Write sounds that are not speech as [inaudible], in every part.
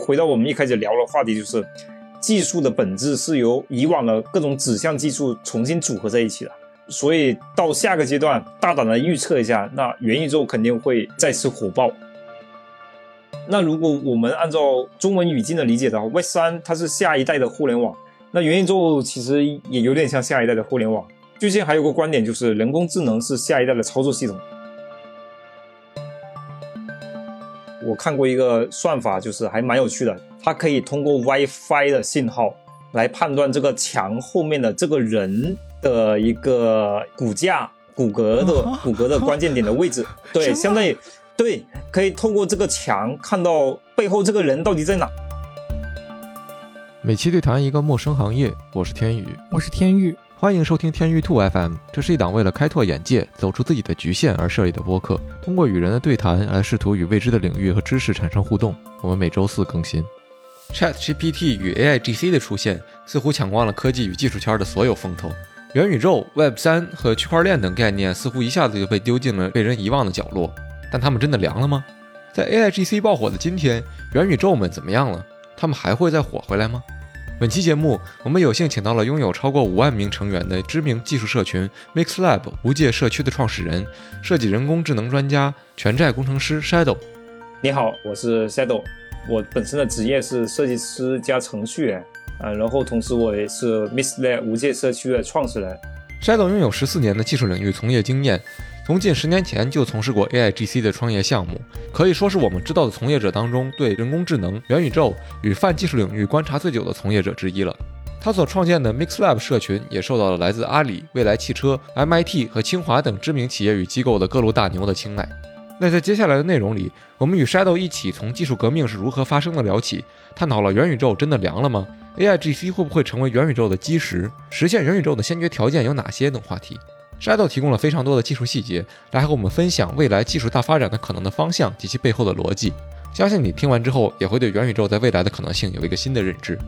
回到我们一开始聊的话题，就是技术的本质是由以往的各种指向技术重新组合在一起的。所以到下个阶段，大胆的预测一下，那元宇宙肯定会再次火爆。那如果我们按照中文语境的理解的话，Web 三它是下一代的互联网，那元宇宙其实也有点像下一代的互联网。最近还有个观点就是，人工智能是下一代的操作系统。我看过一个算法，就是还蛮有趣的，它可以通过 WiFi 的信号来判断这个墙后面的这个人。的一个骨架、骨骼的骨骼的关键点的位置，[laughs] 对，相当于对，可以透过这个墙看到背后这个人到底在哪。每期对谈一个陌生行业，我是天宇，我是天宇，欢迎收听天宇兔 FM。这是一档为了开拓眼界、走出自己的局限而设立的播客，通过与人的对谈来试图与未知的领域和知识产生互动。我们每周四更新。ChatGPT 与 AIGC 的出现，似乎抢光了科技与技术圈的所有风头。元宇宙、Web 三和区块链等概念似乎一下子就被丢进了被人遗忘的角落，但他们真的凉了吗？在 AIGC 爆火的今天，元宇宙们怎么样了？他们还会再火回来吗？本期节目，我们有幸请到了拥有超过五万名成员的知名技术社群 MixLab 无界社区的创始人、设计人工智能专家、全债工程师 Shadow。你好，我是 Shadow，我本身的职业是设计师加程序员。啊，然后同时我也是 MissLab 无界社区的创始人。Shadow 拥有十四年的技术领域从业经验，从近十年前就从事过 AIGC 的创业项目，可以说是我们知道的从业者当中对人工智能、元宇宙与泛技术领域观察最久的从业者之一了。他所创建的 MixLab 社群也受到了来自阿里、未来汽车、MIT 和清华等知名企业与机构的各路大牛的青睐。那在接下来的内容里，我们与 Shadow 一起从技术革命是如何发生的聊起，探讨了元宇宙真的凉了吗？AIGC 会不会成为元宇宙的基石？实现元宇宙的先决条件有哪些等话题？Shadow 提供了非常多的技术细节，来和我们分享未来技术大发展的可能的方向及其背后的逻辑。相信你听完之后，也会对元宇宙在未来的可能性有一个新的认知。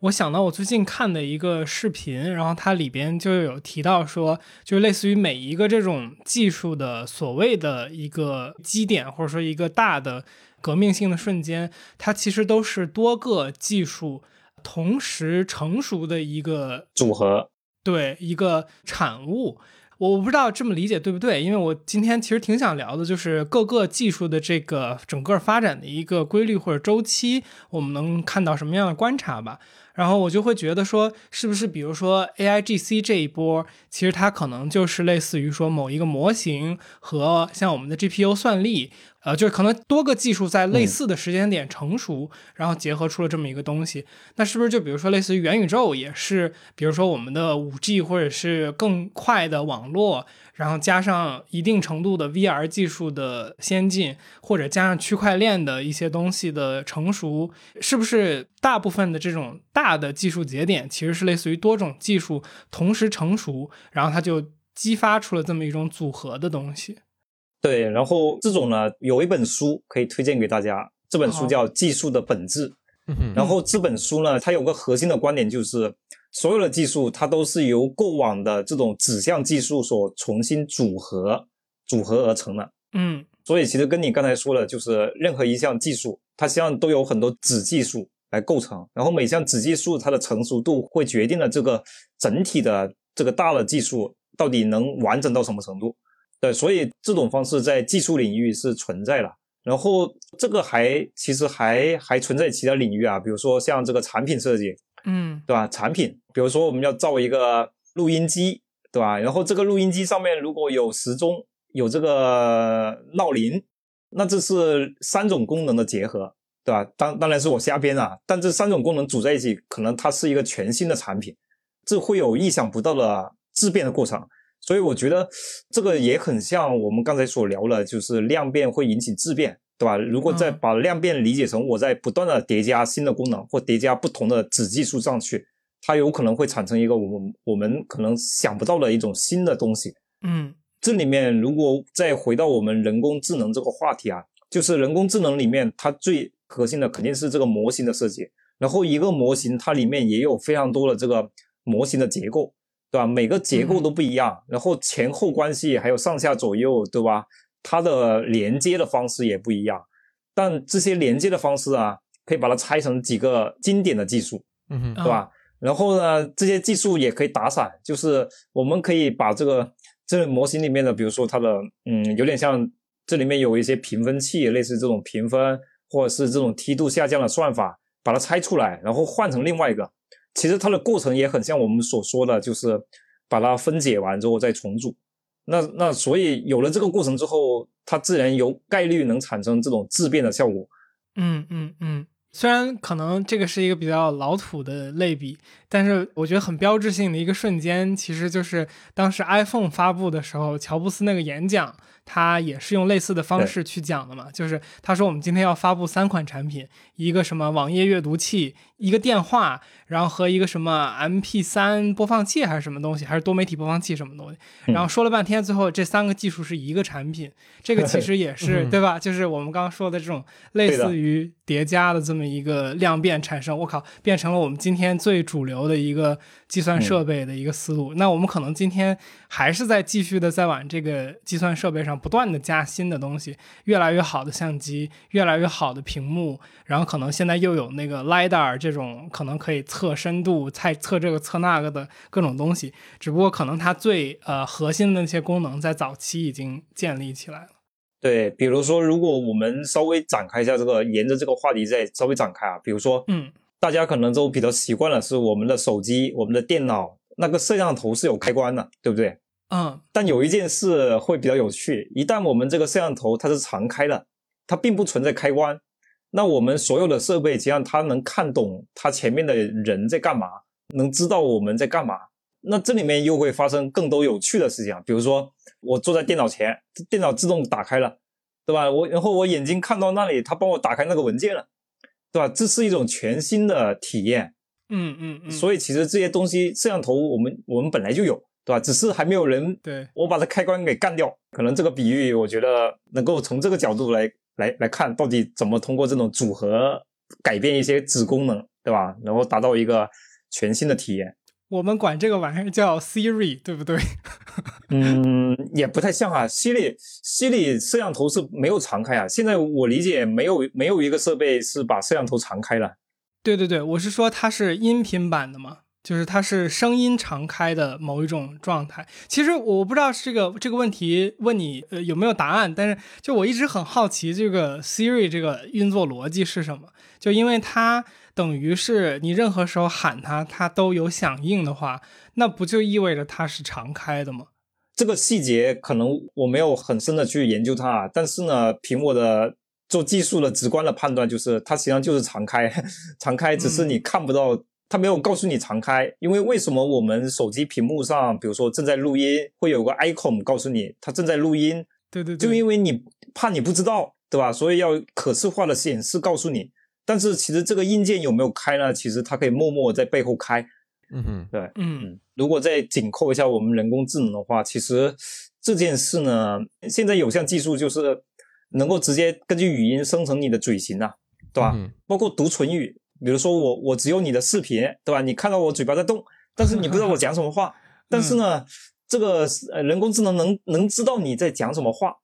我想到我最近看的一个视频，然后它里边就有提到说，就类似于每一个这种技术的所谓的一个基点，或者说一个大的革命性的瞬间，它其实都是多个技术同时成熟的一个组合，对一个产物。我不知道这么理解对不对，因为我今天其实挺想聊的，就是各个技术的这个整个发展的一个规律或者周期，我们能看到什么样的观察吧。然后我就会觉得说，是不是比如说 A I G C 这一波，其实它可能就是类似于说某一个模型和像我们的 G P U 算力，呃，就是可能多个技术在类似的时间点成熟，然后结合出了这么一个东西。那是不是就比如说类似于元宇宙，也是比如说我们的五 G 或者是更快的网络？然后加上一定程度的 VR 技术的先进，或者加上区块链的一些东西的成熟，是不是大部分的这种大的技术节点，其实是类似于多种技术同时成熟，然后它就激发出了这么一种组合的东西？对，然后这种呢，有一本书可以推荐给大家，这本书叫《技术的本质》。然后这本书呢，它有个核心的观点就是。所有的技术，它都是由过往的这种指向技术所重新组合、组合而成的。嗯，所以其实跟你刚才说的，就是任何一项技术，它实际上都有很多子技术来构成，然后每项子技术它的成熟度会决定了这个整体的这个大的技术到底能完整到什么程度。对，所以这种方式在技术领域是存在的。然后这个还其实还还存在其他领域啊，比如说像这个产品设计。嗯，对吧？产品，比如说我们要造一个录音机，对吧？然后这个录音机上面如果有时钟，有这个闹铃，那这是三种功能的结合，对吧？当当然是我瞎编啊，但这三种功能组在一起，可能它是一个全新的产品，这会有意想不到的质变的过程。所以我觉得这个也很像我们刚才所聊的，就是量变会引起质变。对吧？如果再把量变理解成我在不断的叠加新的功能或叠加不同的子技术上去，它有可能会产生一个我们我们可能想不到的一种新的东西。嗯，这里面如果再回到我们人工智能这个话题啊，就是人工智能里面它最核心的肯定是这个模型的设计。然后一个模型它里面也有非常多的这个模型的结构，对吧？每个结构都不一样，然后前后关系还有上下左右，对吧？它的连接的方式也不一样。但这些连接的方式啊，可以把它拆成几个经典的技术，嗯哼，对吧？然后呢，这些技术也可以打散，就是我们可以把这个这个模型里面的，比如说它的，嗯，有点像这里面有一些评分器，类似这种评分或者是这种梯度下降的算法，把它拆出来，然后换成另外一个。其实它的过程也很像我们所说的，就是把它分解完之后再重组。那那所以有了这个过程之后，它自然有概率能产生这种质变的效果。嗯嗯嗯。虽然可能这个是一个比较老土的类比，但是我觉得很标志性的一个瞬间，其实就是当时 iPhone 发布的时候，乔布斯那个演讲，他也是用类似的方式去讲的嘛。就是他说我们今天要发布三款产品，一个什么网页阅读器，一个电话，然后和一个什么 MP3 播放器还是什么东西，还是多媒体播放器什么东西。然后说了半天，最后这三个技术是一个产品。这个其实也是 [laughs] 对吧？就是我们刚刚说的这种类似于叠加的这么。一个量变产生，我靠，变成了我们今天最主流的一个计算设备的一个思路。那我们可能今天还是在继续的在往这个计算设备上不断的加新的东西，越来越好的相机，越来越好的屏幕，然后可能现在又有那个 lidar 这种可能可以测深度、测测这个测那个的各种东西。只不过可能它最呃核心的那些功能在早期已经建立起来了。对，比如说，如果我们稍微展开一下这个，沿着这个话题再稍微展开啊，比如说，嗯，大家可能都比较习惯了，是我们的手机、我们的电脑那个摄像头是有开关的，对不对？嗯。但有一件事会比较有趣，一旦我们这个摄像头它是常开的，它并不存在开关，那我们所有的设备实际上它能看懂它前面的人在干嘛，能知道我们在干嘛。那这里面又会发生更多有趣的事情，比如说我坐在电脑前，电脑自动打开了，对吧？我然后我眼睛看到那里，它帮我打开那个文件了，对吧？这是一种全新的体验。嗯嗯嗯。所以其实这些东西，摄像头我们我们本来就有，对吧？只是还没有人对我把它开关给干掉。可能这个比喻，我觉得能够从这个角度来来来看，到底怎么通过这种组合改变一些子功能，对吧？然后达到一个全新的体验。我们管这个玩意儿叫 Siri，对不对？嗯，也不太像啊。Siri，Siri 摄像头是没有常开啊。现在我理解没有没有一个设备是把摄像头常开了。对对对，我是说它是音频版的嘛，就是它是声音常开的某一种状态。其实我不知道这个这个问题问你呃有没有答案，但是就我一直很好奇这个 Siri 这个运作逻辑是什么，就因为它。等于是你任何时候喊它，它都有响应的话，那不就意味着它是常开的吗？这个细节可能我没有很深的去研究它，但是呢，凭我的做技术的直观的判断，就是它实际上就是常开，[laughs] 常开，只是你看不到，它没有告诉你常开。因为为什么我们手机屏幕上，比如说正在录音，会有个 icon 告诉你它正在录音？对对对，就因为你怕你不知道，对吧？所以要可视化的显示告诉你。但是其实这个硬件有没有开呢？其实它可以默默在背后开。嗯哼，对，嗯，如果再紧扣一下我们人工智能的话，其实这件事呢，现在有项技术就是能够直接根据语音生成你的嘴型啊，对吧？包括读唇语，比如说我我只有你的视频，对吧？你看到我嘴巴在动，但是你不知道我讲什么话。[laughs] 但是呢，这个呃人工智能能能知道你在讲什么话，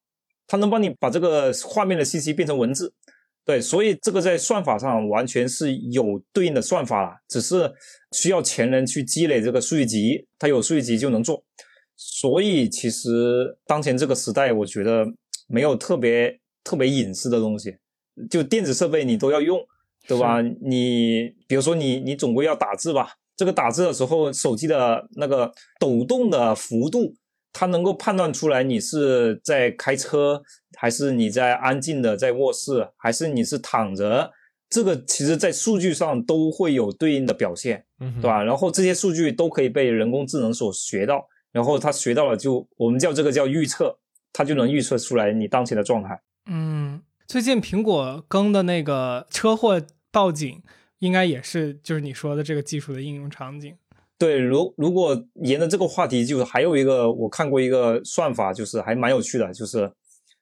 它能帮你把这个画面的信息变成文字。对，所以这个在算法上完全是有对应的算法了，只是需要前人去积累这个数据集，它有数据集就能做。所以其实当前这个时代，我觉得没有特别特别隐私的东西，就电子设备你都要用，对吧？你比如说你你总归要打字吧，这个打字的时候，手机的那个抖动的幅度。它能够判断出来你是在开车，还是你在安静的在卧室，还是你是躺着，这个其实在数据上都会有对应的表现，对吧？然后这些数据都可以被人工智能所学到，然后它学到了就我们叫这个叫预测，它就能预测出来你当前的状态。嗯，最近苹果更的那个车祸报警，应该也是就是你说的这个技术的应用场景。对，如如果沿着这个话题，就是还有一个我看过一个算法，就是还蛮有趣的，就是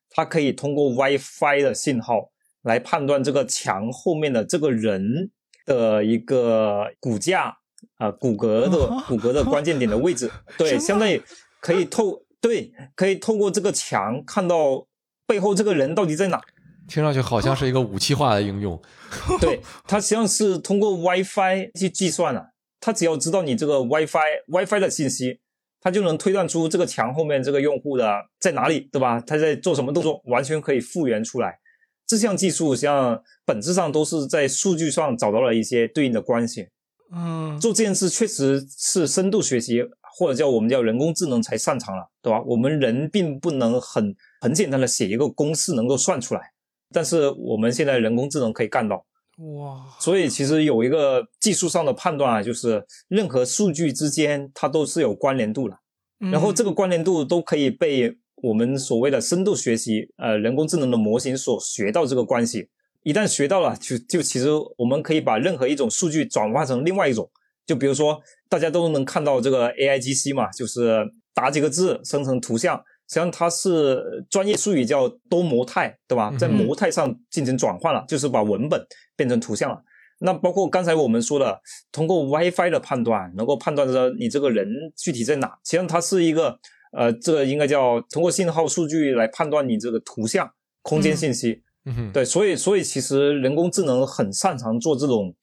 它可以通过 WiFi 的信号来判断这个墙后面的这个人的一个骨架啊骨骼的骨骼的关键点的位置。[laughs] 对，相当于可以透对可以透过这个墙看到背后这个人到底在哪？听上去好像是一个武器化的应用。[laughs] 对，它实际上是通过 WiFi 去计算的。它只要知道你这个 WiFi WiFi 的信息，它就能推断出这个墙后面这个用户的在哪里，对吧？他在做什么动作，完全可以复原出来。这项技术实际上本质上都是在数据上找到了一些对应的关系。嗯，做这件事确实是深度学习，或者叫我们叫人工智能才擅长了，对吧？我们人并不能很很简单的写一个公式能够算出来，但是我们现在人工智能可以干到。哇，所以其实有一个技术上的判断啊，就是任何数据之间它都是有关联度的，然后这个关联度都可以被我们所谓的深度学习呃人工智能的模型所学到这个关系。一旦学到了，就就其实我们可以把任何一种数据转化成另外一种，就比如说大家都能看到这个 AIGC 嘛，就是打几个字生成图像。实际上它是专业术语叫多模态，对吧？在模态上进行转换了，就是把文本变成图像了。那包括刚才我们说的，通过 WiFi 的判断，能够判断着你这个人具体在哪。实际上它是一个，呃，这个应该叫通过信号数据来判断你这个图像空间信息。嗯哼，对，所以所以其实人工智能很擅长做这种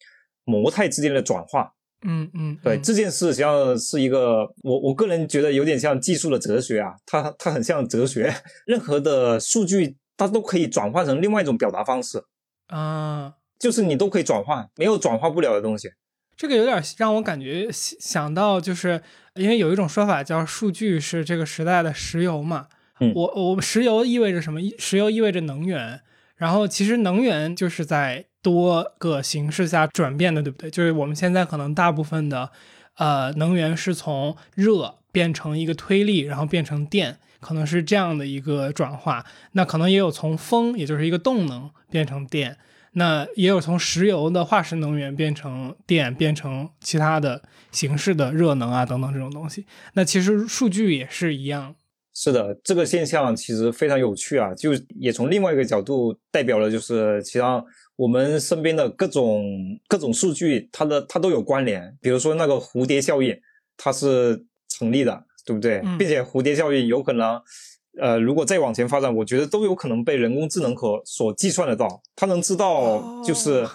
模态之间的转化。嗯嗯，对这件事，实际上是一个我我个人觉得有点像技术的哲学啊，它它很像哲学，任何的数据它都可以转换成另外一种表达方式啊，就是你都可以转换，没有转化不了的东西。这个有点让我感觉想到，就是因为有一种说法叫数据是这个时代的石油嘛，嗯，我我石油意味着什么？石油意味着能源，然后其实能源就是在。多个形式下转变的，对不对？就是我们现在可能大部分的，呃，能源是从热变成一个推力，然后变成电，可能是这样的一个转化。那可能也有从风，也就是一个动能变成电，那也有从石油的化石能源变成电，变成其他的形式的热能啊等等这种东西。那其实数据也是一样。是的，这个现象其实非常有趣啊，就也从另外一个角度代表了，就是其他。我们身边的各种各种数据，它的它都有关联。比如说那个蝴蝶效应，它是成立的，对不对？并且蝴蝶效应有可能，呃，如果再往前发展，我觉得都有可能被人工智能可所计算得到。它能知道，就是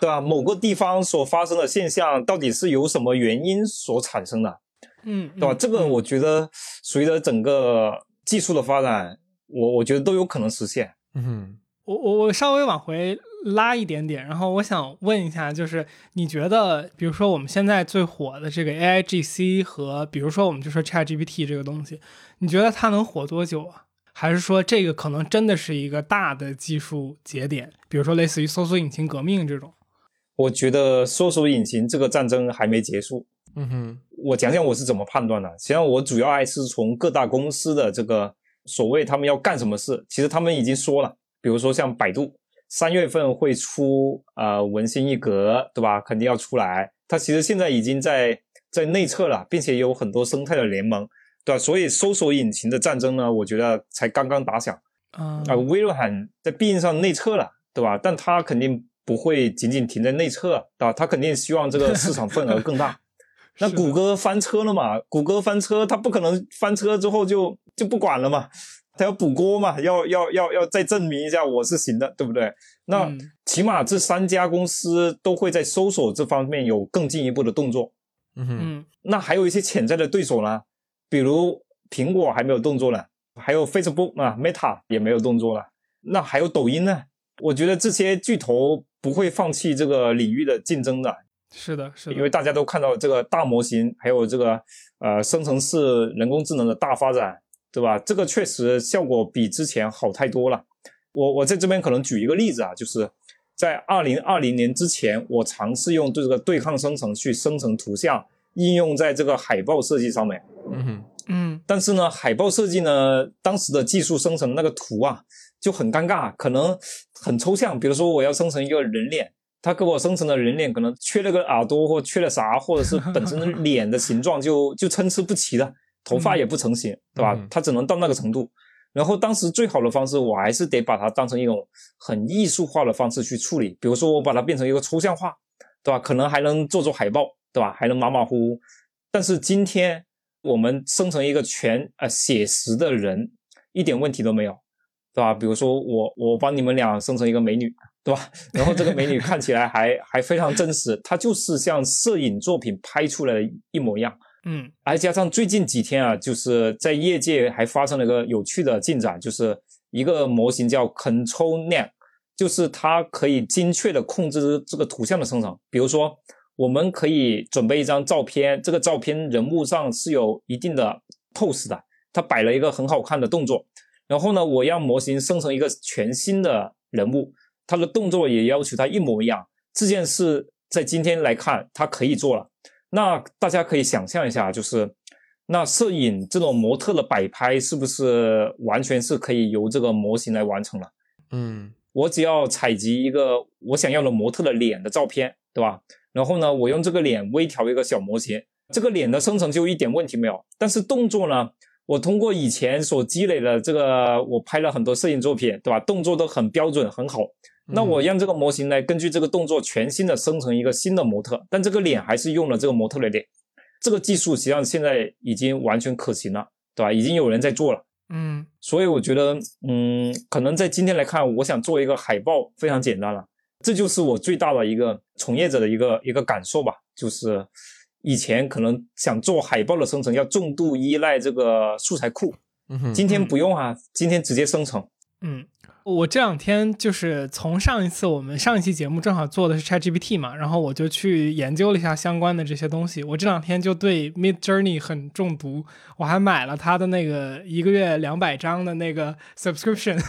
对吧？[laughs] 某个地方所发生的现象到底是由什么原因所产生的？嗯，对吧？这个我觉得随着整个技术的发展，我我觉得都有可能实现。嗯。我我我稍微往回拉一点点，然后我想问一下，就是你觉得，比如说我们现在最火的这个 A I G C 和，比如说我们就说 Chat G P T 这个东西，你觉得它能火多久啊？还是说这个可能真的是一个大的技术节点，比如说类似于搜索引擎革命这种？我觉得搜索引擎这个战争还没结束。嗯哼，我讲讲我是怎么判断的。实际上，我主要还是从各大公司的这个所谓他们要干什么事，其实他们已经说了。比如说像百度，三月份会出呃文心一格，对吧？肯定要出来。它其实现在已经在在内测了，并且有很多生态的联盟，对吧？所以搜索引擎的战争呢，我觉得才刚刚打响。啊，微软在毕竟上内测了，对吧？但它肯定不会仅仅停在内测，对吧？它肯定希望这个市场份额更大。[laughs] 那谷歌翻车了嘛？谷歌翻车，它不可能翻车之后就就不管了嘛？他要补锅嘛，要要要要再证明一下我是行的，对不对？那起码这三家公司都会在搜索这方面有更进一步的动作。嗯哼，那还有一些潜在的对手呢，比如苹果还没有动作呢，还有 Facebook 啊，Meta 也没有动作了。那还有抖音呢？我觉得这些巨头不会放弃这个领域的竞争的。是的，是的，因为大家都看到这个大模型，还有这个呃生成式人工智能的大发展。对吧？这个确实效果比之前好太多了。我我在这边可能举一个例子啊，就是在二零二零年之前，我尝试用这个对抗生成去生成图像，应用在这个海报设计上面。嗯哼，嗯。但是呢，海报设计呢，当时的技术生成那个图啊就很尴尬，可能很抽象。比如说我要生成一个人脸，他给我生成的人脸可能缺了个耳朵或缺了啥，或者是本身脸的形状就就参差不齐的。头发也不成型，对吧？它只能到那个程度。然后当时最好的方式，我还是得把它当成一种很艺术化的方式去处理。比如说，我把它变成一个抽象画，对吧？可能还能做做海报，对吧？还能马马虎虎。但是今天我们生成一个全呃写实的人，一点问题都没有。对吧？比如说我我帮你们俩生成一个美女，对吧？[laughs] 然后这个美女看起来还还非常真实，她就是像摄影作品拍出来的一模一样。嗯还加上最近几天啊，就是在业界还发生了一个有趣的进展，就是一个模型叫 Control Net，就是它可以精确的控制这个图像的生成。比如说，我们可以准备一张照片，这个照片人物上是有一定的 pose 的，它摆了一个很好看的动作。然后呢，我让模型生成一个全新的人物，它的动作也要求它一模一样。这件事在今天来看，它可以做了。那大家可以想象一下，就是那摄影这种模特的摆拍，是不是完全是可以由这个模型来完成了？嗯我只要采集一个我想要的模特的脸的照片，对吧？然后呢，我用这个脸微调一个小模型，这个脸的生成就一点问题没有。但是动作呢，我通过以前所积累的这个，我拍了很多摄影作品，对吧？动作都很标准，很好。那我让这个模型来根据这个动作全新的生成一个新的模特，但这个脸还是用了这个模特的脸。这个技术实际上现在已经完全可行了，对吧？已经有人在做了。嗯所以我觉得，嗯，可能在今天来看，我想做一个海报非常简单了，这就是我最大的一个从业者的一个一个感受吧。就是以前可能想做海报的生成要重度依赖这个素材库，嗯今天不用啊，今天直接生成。嗯，我这两天就是从上一次我们上一期节目正好做的是 ChatGPT 嘛，然后我就去研究了一下相关的这些东西。我这两天就对 Mid Journey 很中毒，我还买了他的那个一个月两百张的那个 subscription，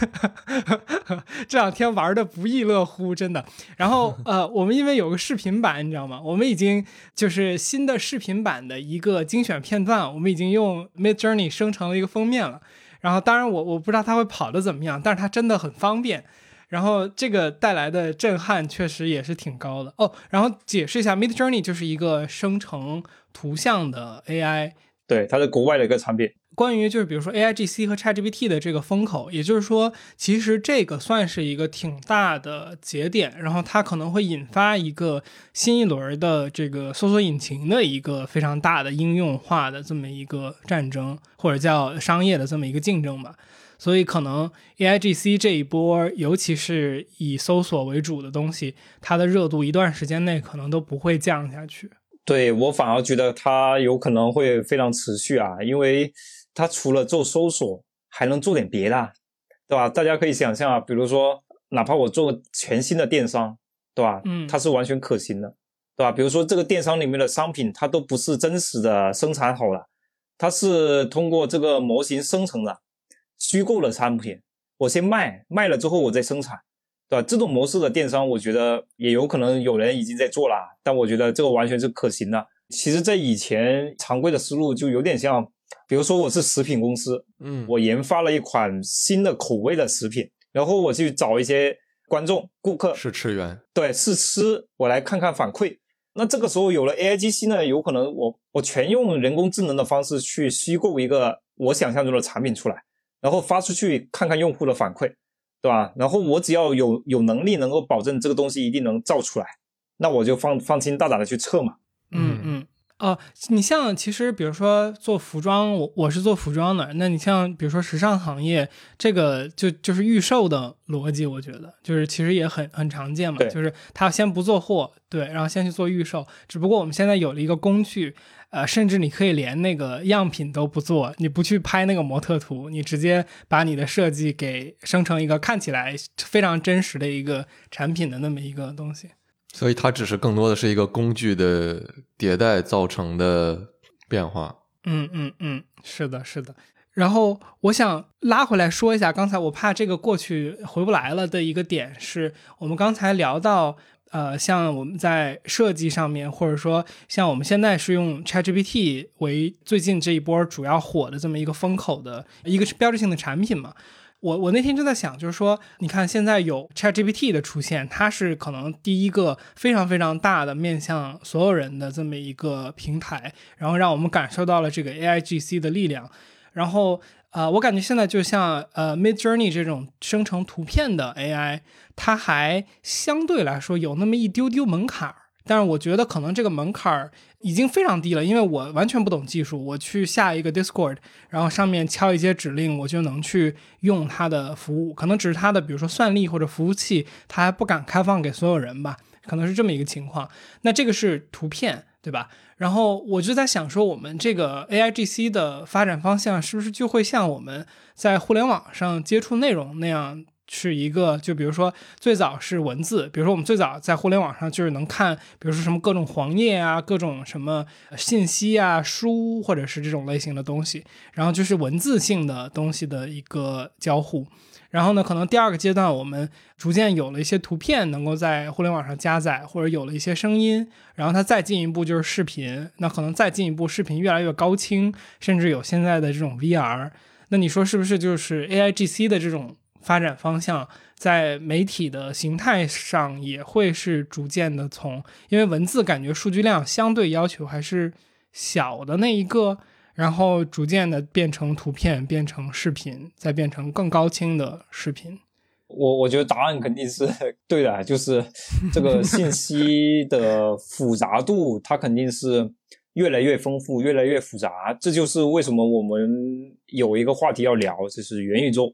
[laughs] 这两天玩的不亦乐乎，真的。然后呃，我们因为有个视频版，你知道吗？我们已经就是新的视频版的一个精选片段，我们已经用 Mid Journey 生成了一个封面了。然后当然我我不知道它会跑的怎么样，但是它真的很方便。然后这个带来的震撼确实也是挺高的哦。然后解释一下，Mid Journey 就是一个生成图像的 AI。对，它是国外的一个产品。关于就是比如说 AIGC 和 ChatGPT 的这个风口，也就是说，其实这个算是一个挺大的节点，然后它可能会引发一个新一轮的这个搜索引擎的一个非常大的应用化的这么一个战争，或者叫商业的这么一个竞争吧。所以可能 AIGC 这一波，尤其是以搜索为主的东西，它的热度一段时间内可能都不会降下去。对我反而觉得它有可能会非常持续啊，因为它除了做搜索，还能做点别的，对吧？大家可以想象啊，比如说，哪怕我做个全新的电商，对吧？嗯它是完全可行的，对吧？比如说这个电商里面的商品，它都不是真实的生产好了，它是通过这个模型生成的虚构的产品，我先卖，卖了之后我再生产。对吧？这种模式的电商，我觉得也有可能有人已经在做了，但我觉得这个完全是可行的。其实，在以前常规的思路就有点像，比如说我是食品公司，嗯我研发了一款新的口味的食品，然后我去找一些观众、顾客，试吃员，对试吃，我来看看反馈。那这个时候有了 AIGC 呢，有可能我我全用人工智能的方式去虚构一个我想象中的产品出来，然后发出去看看用户的反馈。对吧？然后我只要有有能力能够保证这个东西一定能造出来，那我就放放心大胆的去测嘛。嗯嗯。哦，你像其实比如说做服装，我我是做服装的，那你像比如说时尚行业，这个就就是预售的逻辑，我觉得就是其实也很很常见嘛，对就是他先不做货，对，然后先去做预售，只不过我们现在有了一个工具，呃，甚至你可以连那个样品都不做，你不去拍那个模特图，你直接把你的设计给生成一个看起来非常真实的一个产品的那么一个东西。所以它只是更多的是一个工具的迭代造成的变化。嗯嗯嗯，是的，是的。然后我想拉回来说一下，刚才我怕这个过去回不来了的一个点是，我们刚才聊到，呃，像我们在设计上面，或者说像我们现在是用 ChatGPT 为最近这一波主要火的这么一个风口的一个标志性的产品嘛。我我那天就在想，就是说，你看现在有 ChatGPT 的出现，它是可能第一个非常非常大的面向所有人的这么一个平台，然后让我们感受到了这个 AIGC 的力量。然后呃，我感觉现在就像呃 Mid Journey 这种生成图片的 AI，它还相对来说有那么一丢丢门槛。但是我觉得可能这个门槛儿已经非常低了，因为我完全不懂技术，我去下一个 Discord，然后上面敲一些指令，我就能去用它的服务。可能只是它的，比如说算力或者服务器，它还不敢开放给所有人吧，可能是这么一个情况。那这个是图片，对吧？然后我就在想说，我们这个 AIGC 的发展方向是不是就会像我们在互联网上接触内容那样？是一个，就比如说最早是文字，比如说我们最早在互联网上就是能看，比如说什么各种黄页啊，各种什么信息啊、书或者是这种类型的东西，然后就是文字性的东西的一个交互。然后呢，可能第二个阶段我们逐渐有了一些图片能够在互联网上加载，或者有了一些声音，然后它再进一步就是视频，那可能再进一步视频越来越高清，甚至有现在的这种 VR。那你说是不是就是 AIGC 的这种？发展方向在媒体的形态上也会是逐渐的从，因为文字感觉数据量相对要求还是小的那一个，然后逐渐的变成图片，变成视频，再变成更高清的视频。我我觉得答案肯定是对的，就是这个信息的复杂度，它肯定是越来越丰富，越来越复杂。这就是为什么我们有一个话题要聊，就是元宇宙。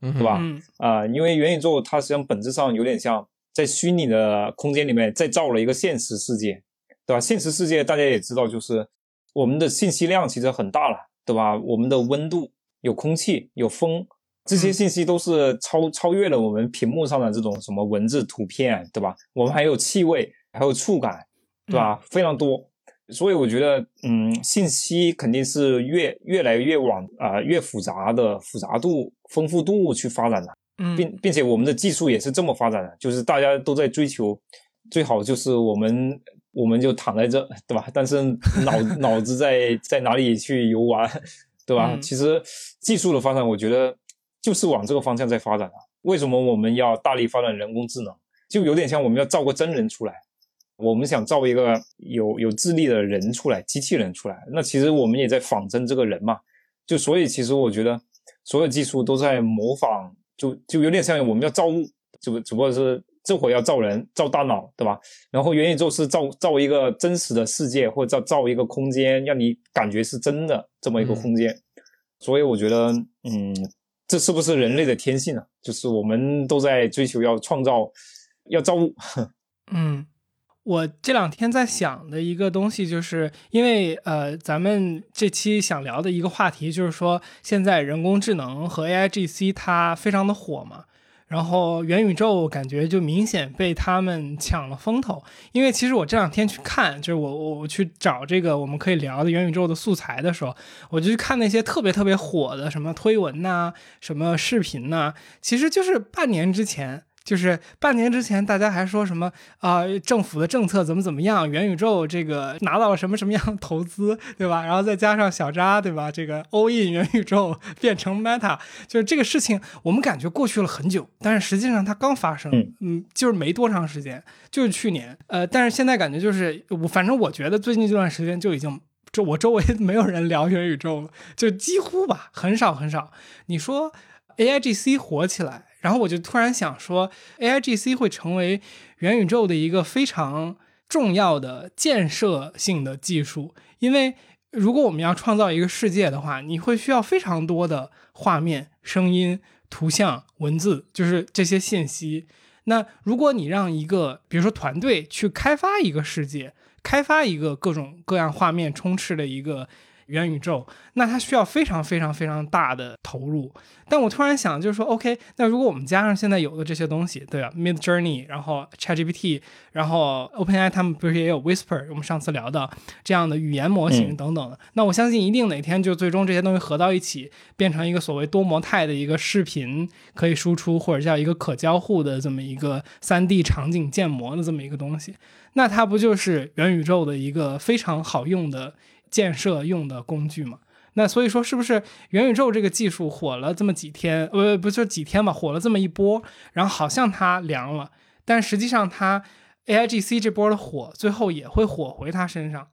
对吧？啊，因为元宇宙它实际上本质上有点像在虚拟的空间里面再造了一个现实世界，对吧？现实世界大家也知道，就是我们的信息量其实很大了，对吧？我们的温度、有空气、有风，这些信息都是超超越了我们屏幕上的这种什么文字、图片，对吧？我们还有气味，还有触感，对吧？非常多。所以我觉得，嗯，信息肯定是越越来越往啊越复杂的复杂度、丰富度去发展的，嗯，并并且我们的技术也是这么发展的，就是大家都在追求，最好就是我们我们就躺在这，对吧？但是脑 [laughs] 脑子在在哪里去游玩，对吧？其实技术的发展，我觉得就是往这个方向在发展的。为什么我们要大力发展人工智能？就有点像我们要造个真人出来。我们想造一个有有智力的人出来，机器人出来，那其实我们也在仿真这个人嘛。就所以，其实我觉得所有技术都在模仿，就就有点像我们要造物，只不只不过是这会要造人、造大脑，对吧？然后元宇宙是造造一个真实的世界，或者造造一个空间，让你感觉是真的这么一个空间。所以我觉得，嗯，这是不是人类的天性呢？就是我们都在追求要创造，要造物。[laughs] 嗯。我这两天在想的一个东西，就是因为呃，咱们这期想聊的一个话题，就是说现在人工智能和 AIGC 它非常的火嘛，然后元宇宙感觉就明显被他们抢了风头。因为其实我这两天去看，就是我我我去找这个我们可以聊的元宇宙的素材的时候，我就去看那些特别特别火的什么推文呐，什么视频呐，其实就是半年之前。就是半年之前，大家还说什么啊？政府的政策怎么怎么样？元宇宙这个拿到了什么什么样的投资，对吧？然后再加上小扎，对吧？这个 all in 元宇宙 [laughs] 变成 Meta，就是这个事情，我们感觉过去了很久，但是实际上它刚发生，嗯，就是没多长时间，就是去年。呃，但是现在感觉就是我，反正我觉得最近这段时间就已经，就我周围没有人聊元宇宙了，就几乎吧，很少很少。你说 AIGC 火起来？然后我就突然想说，AIGC 会成为元宇宙的一个非常重要的建设性的技术，因为如果我们要创造一个世界的话，你会需要非常多的画面、声音、图像、文字，就是这些信息。那如果你让一个，比如说团队去开发一个世界，开发一个各种各样画面充斥的一个。元宇宙，那它需要非常非常非常大的投入。但我突然想，就是说，OK，那如果我们加上现在有的这些东西，对吧？Mid Journey，然后 ChatGPT，然后 OpenAI，他们不是也有 Whisper？我们上次聊的这样的语言模型等等的。那我相信，一定哪天就最终这些东西合到一起，变成一个所谓多模态的一个视频可以输出，或者叫一个可交互的这么一个三 D 场景建模的这么一个东西。那它不就是元宇宙的一个非常好用的？建设用的工具嘛，那所以说是不是元宇宙这个技术火了这么几天，呃，不就几天嘛，火了这么一波，然后好像它凉了，但实际上它 AIGC 这波的火，最后也会火回它身上。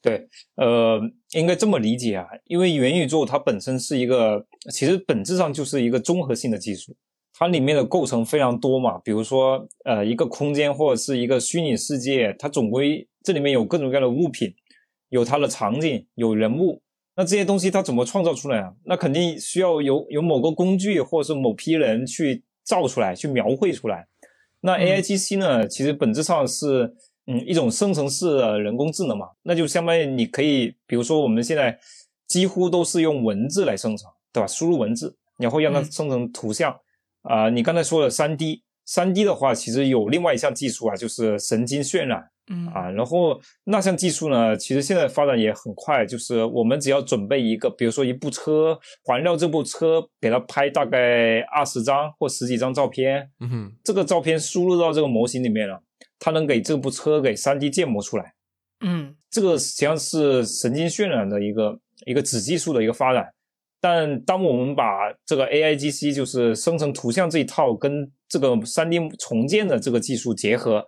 对，呃，应该这么理解啊，因为元宇宙它本身是一个，其实本质上就是一个综合性的技术，它里面的构成非常多嘛，比如说呃一个空间或者是一个虚拟世界，它总归这里面有各种各样的物品，有它的场景，有人物，那这些东西它怎么创造出来啊？那肯定需要有有某个工具或者是某批人去造出来，去描绘出来。那 A I G C 呢，其实本质上是嗯一种生成式的人工智能嘛，那就相当于你可以，比如说我们现在几乎都是用文字来生成，对吧？输入文字，然后让它生成图像。啊，你刚才说的三 D，三 D 的话，其实有另外一项技术啊，就是神经渲染，嗯。啊，然后那项技术呢，其实现在发展也很快，就是我们只要准备一个，比如说一部车，环绕这部车，给它拍大概二十张或十几张照片，嗯哼，这个照片输入到这个模型里面了，它能给这部车给三 D 建模出来，嗯。这个实际上是神经渲染的一个一个子技术的一个发展。但当我们把这个 A I G C 就是生成图像这一套跟这个三 D 重建的这个技术结合，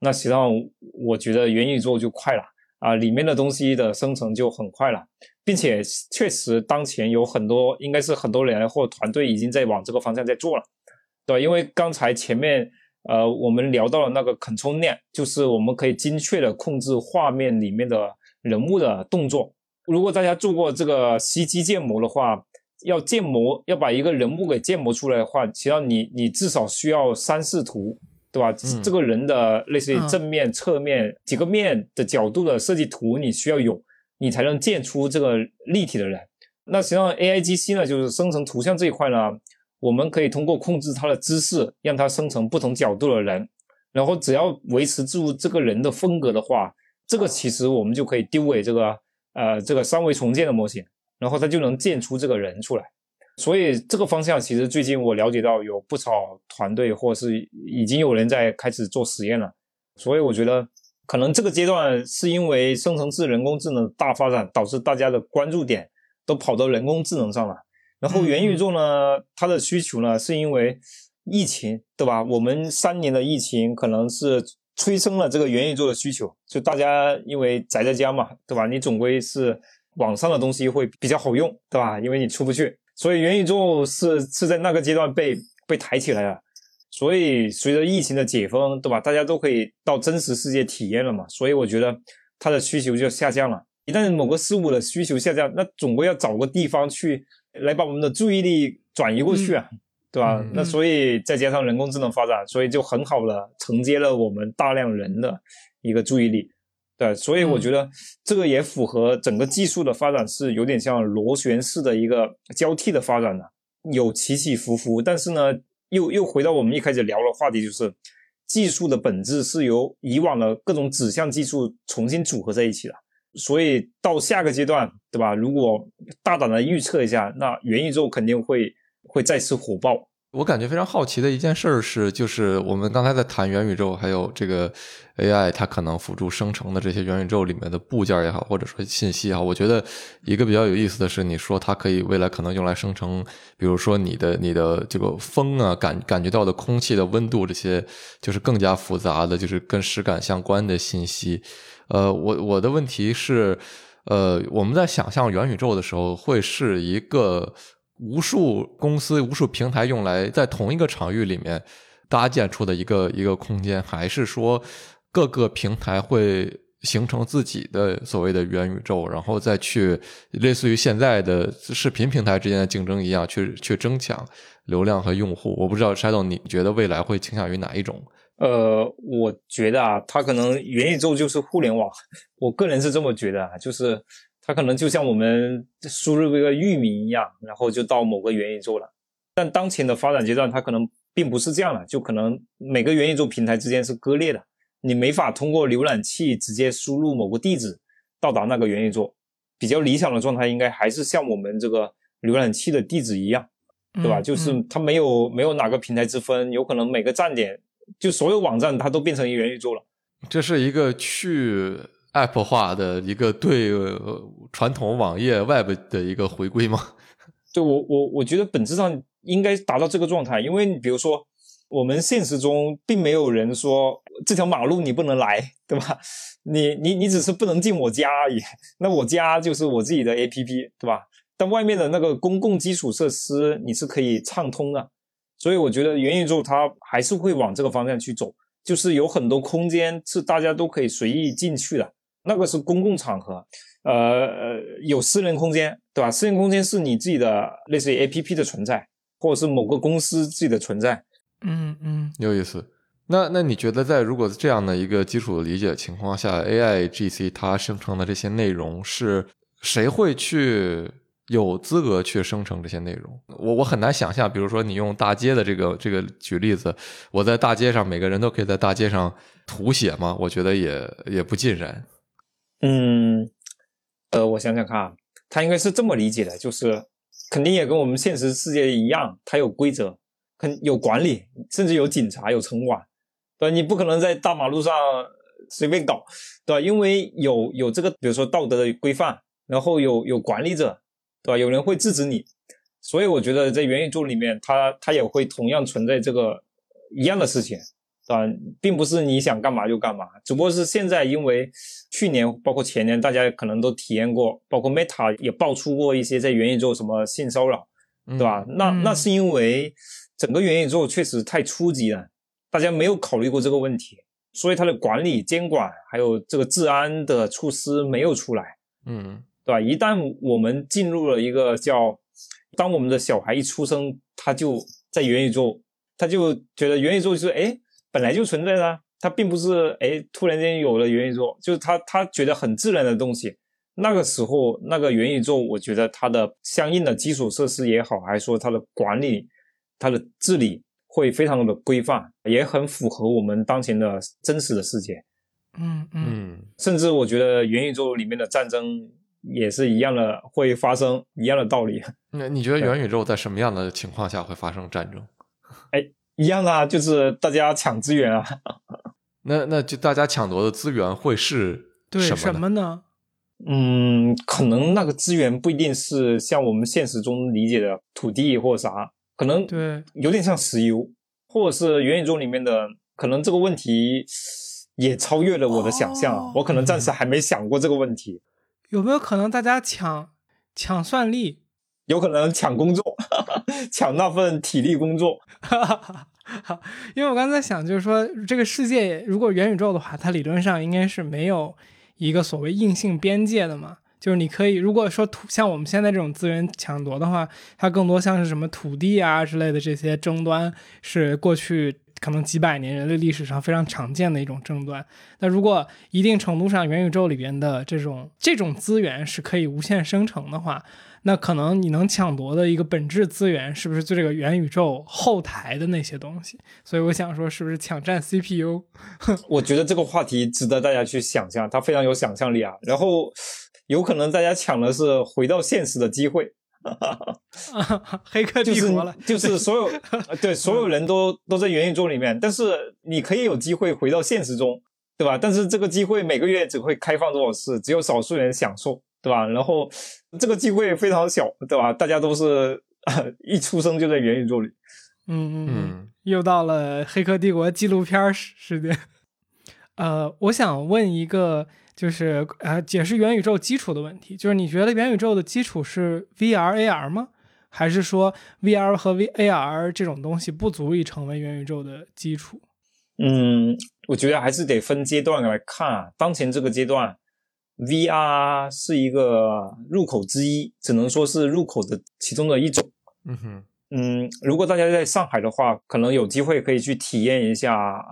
那实际上我觉得元宇宙就快了啊，里面的东西的生成就很快了，并且确实当前有很多应该是很多人或团队已经在往这个方向在做了，对？因为刚才前面呃我们聊到了那个 Control n 就是我们可以精确的控制画面里面的人物的动作。如果大家做过这个 CG 建模的话，要建模要把一个人物给建模出来的话，其实你你至少需要三视图，对吧？嗯这个人的类似于嗯正面、侧面几个面的角度的设计图，你需要有，你才能建出这个立体的人。那实际上 A I G C 呢，就是生成图像这一块呢，我们可以通过控制它的姿势，让它生成不同角度的人，然后只要维持住这个人的风格的话，这个其实我们就可以丢给这个呃这个三维重建的模型，然后他就能建出这个人出来。所以这个方向其实最近我了解到有不少团队或是已经有人在开始做实验了。所以我觉得可能这个阶段是因为生成式人工智能大发展，导致大家的关注点都跑到人工智能上了。然后元宇宙呢，它的需求呢是因为疫情，对吧？我们三年的疫情可能是催生了这个元宇宙的需求，就大家因为宅在家嘛，对吧？你总归是网上的东西会比较好用，对吧？因为你出不去，所以元宇宙是是在那个阶段被被抬起来了。所以随着疫情的解封，对吧？大家都可以到真实世界体验了嘛，所以我觉得它的需求就下降了。一旦某个事物的需求下降，那总归要找个地方去来把我们的注意力转移过去啊，对吧？嗯那所以再加上人工智能发展，所以就很好的承接了我们大量人的一个注意力。对，所以我觉得这个也符合整个技术的发展，是有点像螺旋式的一个交替的发展的，有起起伏伏。但是呢，又又回到我们一开始聊的话题，就是技术的本质是由以往的各种指向技术重新组合在一起的。所以到下个阶段，对吧？如果大胆的预测一下，那元宇宙肯定会会再次火爆。我感觉非常好奇的一件事儿是，就是我们刚才在谈元宇宙，还有这个 AI 它可能辅助生成的这些元宇宙里面的部件也好，或者说信息也好，我觉得一个比较有意思的是，你说它可以未来可能用来生成，比如说你的你的这个风啊，感感觉到的空气的温度这些，就是更加复杂的，就是跟实感相关的信息。呃，我我的问题是，呃，我们在想象元宇宙的时候，会是一个无数公司、无数平台用来在同一个场域里面搭建出的一个一个空间，还是说各个平台会形成自己的所谓的元宇宙，然后再去类似于现在的视频平台之间的竞争一样，去去争抢流量和用户？我不知道 Shadow，你觉得未来会倾向于哪一种？呃，我觉得啊，它可能元宇宙就是互联网，我个人是这么觉得啊，就是它可能就像我们输入一个域名一样，然后就到某个元宇宙了。但当前的发展阶段，它可能并不是这样的，就可能每个元宇宙平台之间是割裂的，你没法通过浏览器直接输入某个地址到达那个元宇宙。比较理想的状态应该还是像我们这个浏览器的地址一样，对吧？嗯就是嗯它没有没有哪个平台之分，有可能每个站点就所有网站它都变成一元宇宙了。这是一个去 App 化的一个对传统网页 Web 的一个回归吗？[laughs] 对我我我觉得本质上应该达到这个状态，因为你比如说我们现实中并没有人说这条马路你不能来，对吧？[laughs] 你你你只是不能进我家而已，[laughs] 那我家就是我自己的 APP，对吧？但外面的那个公共基础设施你是可以畅通的，所以我觉得元宇宙它还是会往这个方向去走，就是有很多空间是大家都可以随意进去的，那个是公共场合，呃呃，有私人空间，对吧？私人空间是你自己的类似于 A P P 的存在，或者是某个公司自己的存在。嗯嗯，有意思。那那你觉得，在如果这样的一个基础的理解情况下，A I G C 它生成的这些内容是谁会去有资格去生成这些内容？我我很难想象，比如说你用大街的这个这个举例子，我在大街上，每个人都可以在大街上涂写吗？我觉得也也不尽然。嗯，呃，我想想看啊，他应该是这么理解的，就是肯定也跟我们现实世界一样，它有规则，肯有管理，甚至有警察、有城管。对，你不可能在大马路上随便搞，对吧？因为有有这个，比如说道德的规范，然后有有管理者，对吧？有人会制止你，所以我觉得在元宇宙里面，它它也会同样存在这个一样的事情，对吧？并不是你想干嘛就干嘛，只不过是现在因为去年包括前年，大家可能都体验过，包括 Meta 也爆出过一些在元宇宙什么性骚扰，对吧？那那是因为整个元宇宙确实太初级了。大家没有考虑过这个问题，所以它的管理、监管还有这个治安的措施没有出来，嗯，对吧？一旦我们进入了一个叫，当我们的小孩一出生，他就在元宇宙，他就觉得元宇宙就是哎本来就存在的，它并不是哎突然间有了元宇宙，就是他他觉得很自然的东西。那个时候那个元宇宙，我觉得它的相应的基础设施也好，还是说它的管理、它的治理。会非常的规范，也很符合我们当前的真实的世界。嗯嗯，甚至我觉得元宇宙里面的战争也是一样的，会发生一样的道理。那你觉得元宇宙在什么样的情况下会发生战争？[laughs] 哎，一样啊，就是大家抢资源啊。[laughs] 那那就大家抢夺的资源会是对什么呢？嗯，可能那个资源不一定是像我们现实中理解的土地或啥。可能对，有点像石油，或者是元宇宙里面的，可能这个问题也超越了我的想象。我可能暂时还没想过这个问题。有没有可能大家抢抢算力？[laughs] 有可能抢工作，[laughs] 抢那份体力工作。好 [laughs] 因为我刚才想，就是说这个世界如果元宇宙的话，它理论上应该是没有一个所谓硬性边界的嘛。就是你可以，如果说土像我们现在这种资源抢夺的话，它更多像是什么土地啊之类的这些争端，是过去可能几百年人类历史上非常常见的一种争端。那如果一定程度上元宇宙里边的这种这种资源是可以无限生成的话，那可能你能抢夺的一个本质资源是不是就这个元宇宙后台的那些东西？所以我想说，是不是抢占 CPU？[laughs] 我觉得这个话题值得大家去想象，它非常有想象力啊。然后。有可能大家抢的是回到现实的机会，[laughs] 黑客帝国了，就是所有 [laughs] 对所有人都都在元宇宙里面，但是你可以有机会回到现实中，对吧？但是这个机会每个月只会开放多少次，只有少数人享受，对吧？然后这个机会非常小，对吧？大家都是 [laughs] 一出生就在元宇宙里，嗯嗯嗯，又到了黑客帝国纪录片时时间，呃，我想问一个。就是呃，解释元宇宙基础的问题，就是你觉得元宇宙的基础是 VR、AR 吗？还是说 VR 和 VAR 这种东西不足以成为元宇宙的基础？嗯，我觉得还是得分阶段来看啊。当前这个阶段，VR 是一个入口之一，只能说是入口的其中的一种。嗯哼，嗯，如果大家在上海的话，可能有机会可以去体验一下。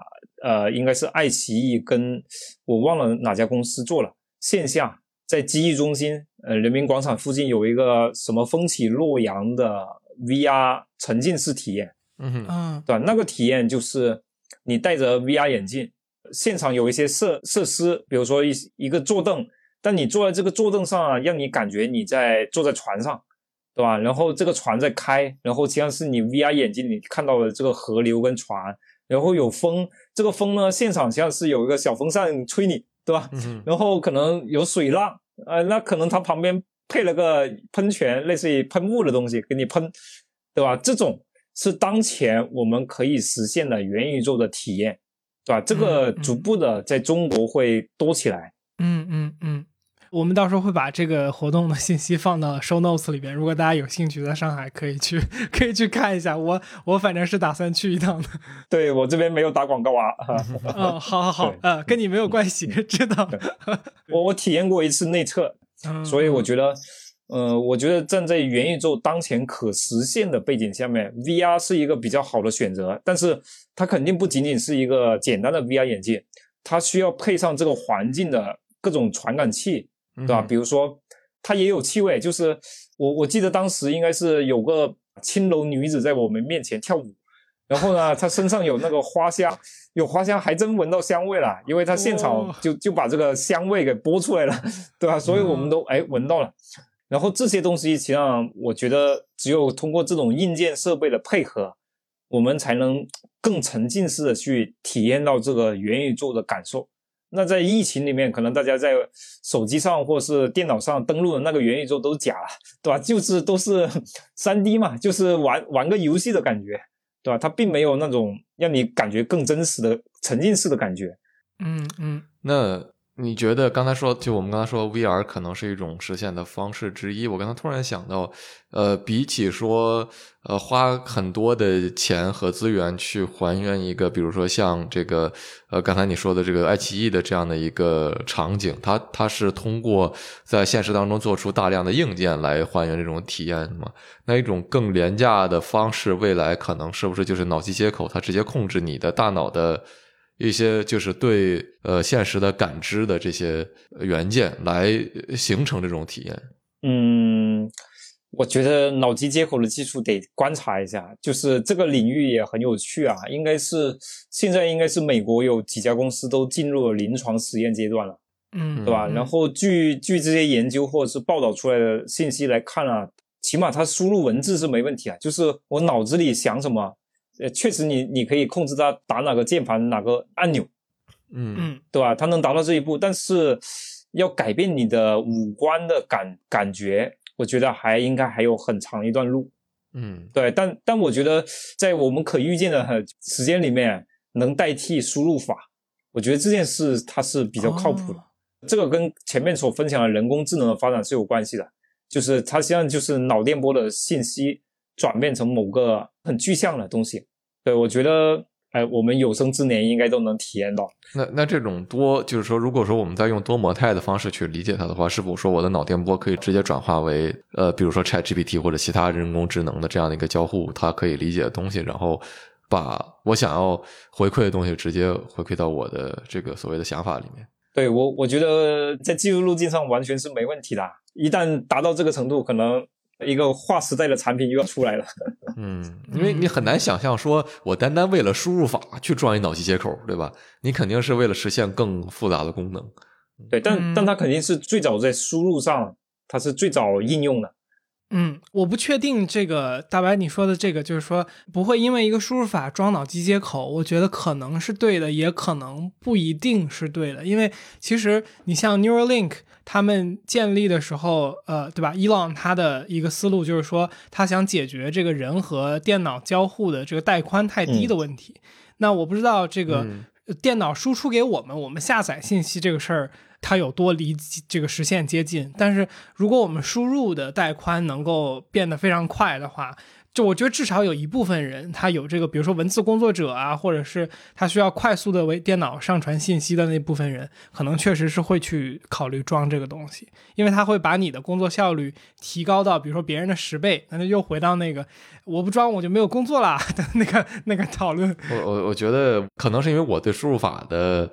呃，应该是爱奇艺跟我忘了哪家公司做了线下，在记忆中心，呃，人民广场附近有一个什么风起洛阳的 VR 沉浸式体验，嗯嗯，对吧？那个体验就是你戴着 VR 眼镜，现场有一些设设施，比如说一一个坐凳，但你坐在这个坐凳上啊，让你感觉你在坐在船上，对吧？然后这个船在开，然后实际上是你 VR 眼镜里看到的这个河流跟船。然后有风，这个风呢，现场像是有一个小风扇吹你，对吧？然后可能有水浪，呃，那可能它旁边配了个喷泉，类似于喷雾的东西给你喷，对吧？这种是当前我们可以实现的元宇宙的体验，对吧？这个逐步的在中国会多起来。嗯嗯嗯嗯嗯，我们到时候会把这个活动的信息放到 show notes 里边，如果大家有兴趣，在上海可以去可以去看一下。我我反正是打算去一趟的。[laughs] 对我这边没有打广告啊。哦，好好好，呃，跟你没有关系，知道。我我体验过一次内测，所以我觉得，呃，我觉得站在元宇宙当前可实现的背景下面，VR 是一个比较好的选择。但是它肯定不仅仅是一个简单的 VR 眼镜，它需要配上这个环境的各种传感器。对吧？比如说，它也有气味，就是我我记得当时应该是有个青楼女子在我们面前跳舞，然后呢，她身上有那个花香，有花香，还真闻到香味了，因为她现场就就把这个香味给播出来了，对吧？所以我们都哎闻到了。然后这些东西，实际上我觉得只有通过这种硬件设备的配合，我们才能更沉浸式的去体验到这个元宇宙的感受。那在疫情里面，可能大家在手机上或是电脑上登录的那个元宇宙都是假了，对吧？就是都是三 D 嘛，就是玩玩个游戏的感觉，对吧？它并没有那种让你感觉更真实的沉浸式的感觉。嗯嗯，那。你觉得刚才说，就我们刚才说，VR 可能是一种实现的方式之一。我刚才突然想到，呃，比起说，呃，花很多的钱和资源去还原一个，比如说像这个，呃，刚才你说的这个爱奇艺的这样的一个场景，它它是通过在现实当中做出大量的硬件来还原这种体验吗？那一种更廉价的方式，未来可能是不是就是脑机接口，它直接控制你的大脑的？一些就是对呃现实的感知的这些元件来形成这种体验。嗯，我觉得脑机接口的技术得观察一下，就是这个领域也很有趣啊。应该是现在应该是美国有几家公司都进入了临床实验阶段了，嗯，对吧？然后据据这些研究或者是报道出来的信息来看啊，起码它输入文字是没问题啊，就是我脑子里想什么。呃，确实，你你可以控制它打哪个键盘、哪个按钮，嗯嗯，对吧？它能达到这一步，但是要改变你的五官的感感觉，我觉得还应该还有很长一段路。嗯，对，但但我觉得在我们可预见的时间里面，能代替输入法，我觉得这件事它是比较靠谱的。这个跟前面所分享的人工智能的发展是有关系的，就是它实际上就是脑电波的信息转变成某个很具象的东西。对，我觉得，哎，我们有生之年应该都能体验到。那那这种多，就是说，如果说我们在用多模态的方式去理解它的话，是否说我的脑电波可以直接转化为，呃，比如说 Chat GPT 或者其他人工智能的这样的一个交互，它可以理解的东西，然后把我想要回馈的东西直接回馈到我的这个所谓的想法里面。对我，我觉得在技术路径上完全是没问题的。一旦达到这个程度，可能。一个划时代的产品又要出来了，[laughs] 嗯，因为你很难想象说，我单单为了输入法去装一脑机接口，对吧？你肯定是为了实现更复杂的功能，对，但但它肯定是最早在输入上，它是最早应用的。嗯，我不确定这个大白你说的这个，就是说不会因为一个输入法装脑机接口，我觉得可能是对的，也可能不一定是对的，因为其实你像 Neuralink。他们建立的时候，呃，对吧？伊朗他的一个思路就是说，他想解决这个人和电脑交互的这个带宽太低的问题。那我不知道这个电脑输出给我们，我们下载信息这个事儿，它有多离这个实现接近。但是如果我们输入的带宽能够变得非常快的话，就我觉得至少有一部分人，他有这个，比如说文字工作者啊，或者是他需要快速的为电脑上传信息的那部分人，可能确实是会去考虑装这个东西，因为他会把你的工作效率提高到，比如说别人的十倍。那就又回到那个我不装我就没有工作啦 [laughs] 的那个那个讨论。我我我觉得可能是因为我对输入法的。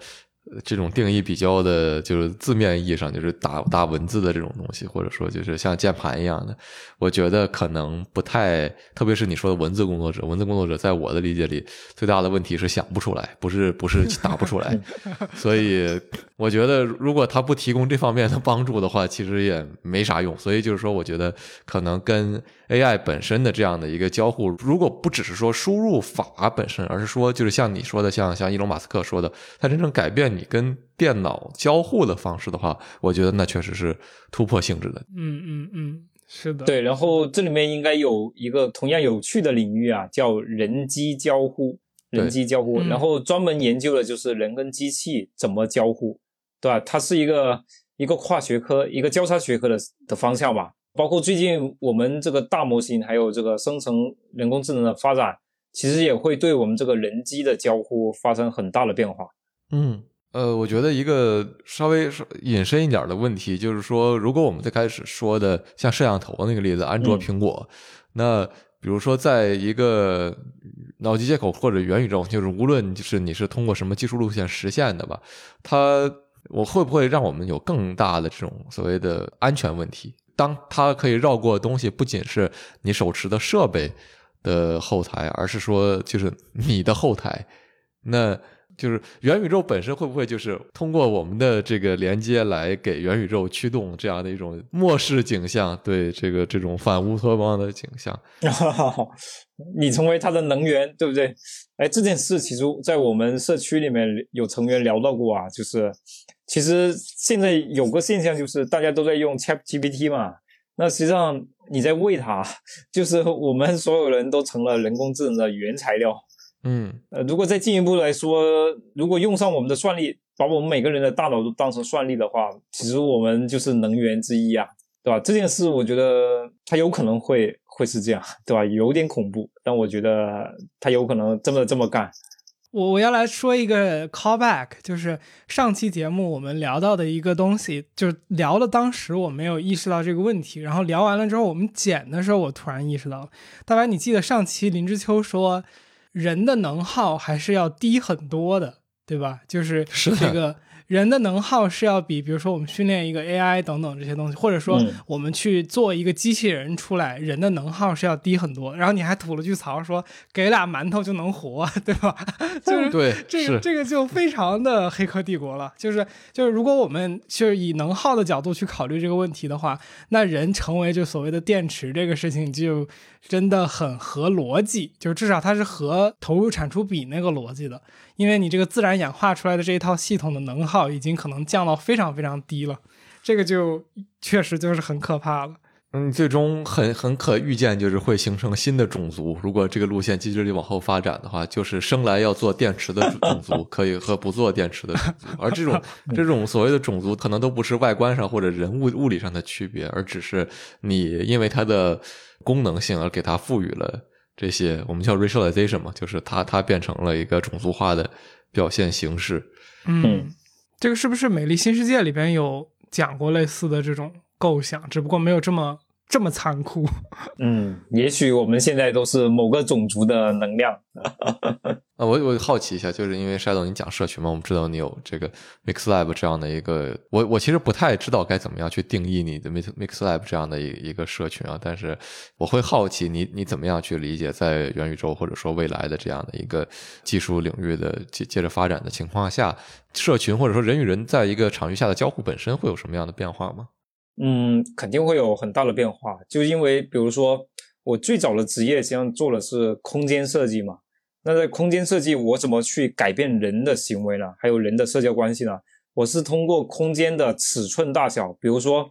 这种定义比较的，就是字面意义上就是打打文字的这种东西，或者说就是像键盘一样的，我觉得可能不太，特别是你说的文字工作者，文字工作者在我的理解里最大的问题是想不出来，不是不是 [laughs] 打不出来，[laughs] 所以我觉得如果他不提供这方面的帮助的话，其实也没啥用。所以就是说，我觉得可能跟 AI 本身的这样的一个交互，如果不只是说输入法本身，而是说就是像你说的，像像伊隆马斯克说的，他真正改变。你跟电脑交互的方式的话，我觉得那确实是突破性质的。嗯嗯嗯，是的。对，然后这里面应该有一个同样有趣的领域啊，叫人机交互。人机交互，然后专门研究的就是人跟机器怎么交互，对吧？它是一个一个跨学科、一个交叉学科的的方向吧。包括最近我们这个大模型还有这个生成人工智能的发展，其实也会对我们这个人机的交互发生很大的变化。嗯，呃，我觉得一个稍微引申一点的问题就是说，如果我们最开始说的像摄像头那个例子，安卓、苹果，那比如说在一个脑机接口或者元宇宙，就是无论就是你是通过什么技术路线实现的吧，它我会不会让我们有更大的这种所谓的安全问题？当它可以绕过的东西，不仅是你手持的设备的后台，而是说就是你的后台，那就是元宇宙本身会不会就是通过我们的这个连接来给元宇宙驱动这样的一种末世景象？对这个这种反乌托邦的景象，你成为它的能源，对不对？哎，这件事其实，在我们社区里面有成员聊到过啊，就是。其实现在有个现象，就是大家都在用 Chat GPT 嘛。那实际上你在喂它，就是我们所有人都成了人工智能的原材料。嗯，呃，如果再进一步来说，如果用上我们的算力，把我们每个人的大脑都当成算力的话，其实我们就是能源之一啊，对吧？这件事我觉得它有可能会会是这样，对吧？有点恐怖，但我觉得它有可能真的这么干。我我要来说一个 callback，就是上期节目我们聊到的一个东西，就是聊了当时我没有意识到这个问题，然后聊完了之后我们剪的时候，我突然意识到了。大白，你记得上期林之秋说人的能耗还是要低很多的，对吧？就是这个。人的能耗是要比，比如说我们训练一个 AI 等等这些东西，或者说我们去做一个机器人出来，人的能耗是要低很多。然后你还吐了句槽说给俩馒头就能活，[laughs] 对吧？[laughs] 就是对这个这个就非常的黑客帝国了。[laughs] 就是就是如果我们就是以能耗的角度去考虑这个问题的话，那人成为就所谓的电池这个事情就真的很合逻辑，就是至少它是合投入产出比那个逻辑的。因为你这个自然演化出来的这一套系统的能耗已经可能降到非常非常低了，这个就确实就是很可怕了。嗯，最终很很可预见，就是会形成新的种族。如果这个路线继续往后发展的话，就是生来要做电池的种族，可以和不做电池的种族。而这种 [laughs] 这种所谓的种族，可能都不是外观上或者人物物理上的区别，而只是你因为它的功能性而给它赋予了。这些我们叫 racialization 嘛，就是它它变成了一个种族化的表现形式。嗯，这个是不是《美丽新世界》里边有讲过类似的这种构想？只不过没有这么。这么残酷，[laughs] 嗯，也许我们现在都是某个种族的能量。[laughs] 啊，我我好奇一下，就是因为 Shadow 你讲社群嘛，我们知道你有这个 MixLab 这样的一个，我我其实不太知道该怎么样去定义你的 Mix MixLab 这样的一一个社群啊，但是我会好奇你你怎么样去理解在元宇宙或者说未来的这样的一个技术领域的接接着发展的情况下，社群或者说人与人在一个场域下的交互本身会有什么样的变化吗？嗯，肯定会有很大的变化，就因为比如说我最早的职业实际上做的是空间设计嘛，那在空间设计我怎么去改变人的行为呢？还有人的社交关系呢？我是通过空间的尺寸大小，比如说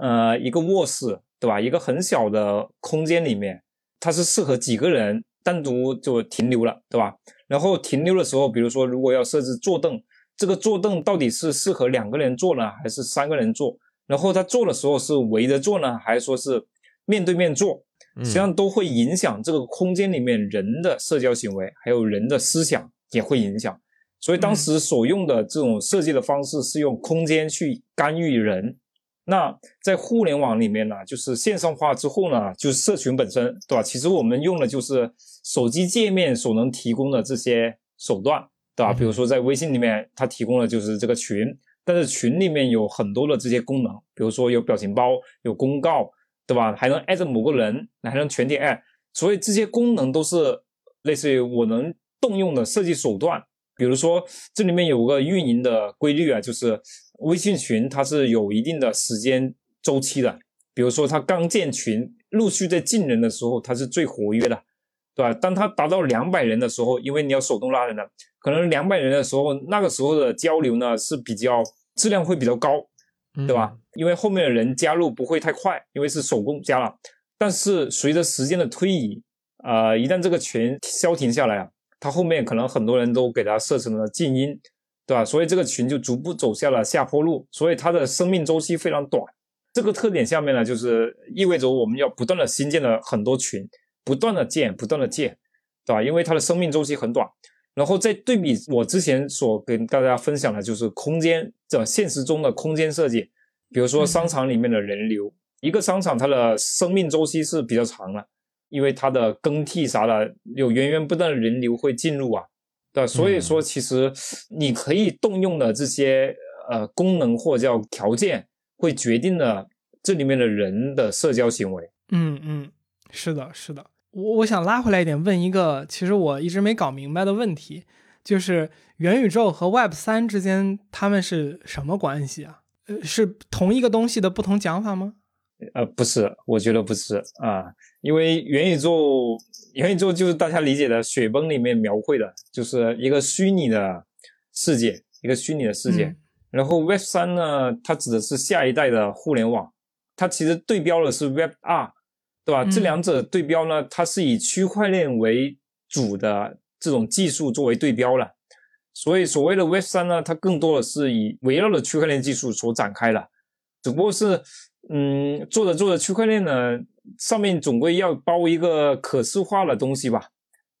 呃一个卧室，对吧？一个很小的空间里面，它是适合几个人单独就停留了，对吧？然后停留的时候，比如说如果要设置坐凳，这个坐凳到底是适合两个人坐呢，还是三个人坐？然后他做的时候是围着做呢，还是说是面对面做？实际上都会影响这个空间里面人的社交行为，还有人的思想也会影响。所以当时所用的这种设计的方式是用空间去干预人。那在互联网里面呢，就是线上化之后呢，就是社群本身，对吧？其实我们用的就是手机界面所能提供的这些手段，对吧？比如说在微信里面，它提供的就是这个群。但是群里面有很多的这些功能，比如说有表情包、有公告，对吧？还能艾特某个人，还能全体艾。所以这些功能都是类似于我能动用的设计手段。比如说这里面有个运营的规律啊，就是微信群它是有一定的时间周期的。比如说它刚建群，陆续在进人的时候，它是最活跃的。对吧？当他达到两百人的时候，因为你要手动拉人的，可能两百人的时候，那个时候的交流呢是比较质量会比较高，对吧？因为后面的人加入不会太快，因为是手工加了。但是随着时间的推移，呃，一旦这个群消停下来啊，他后面可能很多人都给他设成了静音，对吧？所以这个群就逐步走下了下坡路，所以它的生命周期非常短。这个特点下面呢，就是意味着我们要不断的新建了很多群，不断的建，不断的建，对吧？因为它的生命周期很短。然后再对比我之前所跟大家分享的，就是空间这现实中的空间设计，比如说商场里面的人流，一个商场它的生命周期是比较长的，因为它的更替啥的有源源不断的人流会进入啊。对，所以说其实你可以动用的这些呃功能或叫条件，会决定了这里面的人的社交行为。嗯嗯，是的，是的。我我想拉回来一点，问一个其实我一直没搞明白的问题，就是元宇宙和 Web 三之间他们是什么关系啊？呃，是同一个东西的不同讲法吗？呃，不是，我觉得不是啊，因为元宇宙。元宇宙就是大家理解的雪崩里面描绘的，就是一个虚拟的世界，一个虚拟的世界。然后 Web 三呢，它指的是下一代的互联网，它其实对标的是 Web 二，对吧？这两者对标呢，它是以区块链为主的这种技术作为对标了。所以所谓的 Web 三呢，它更多的是以围绕着区块链技术所展开的，只不过是，嗯，做着做着区块链呢。上面总归要包一个可视化的东西吧，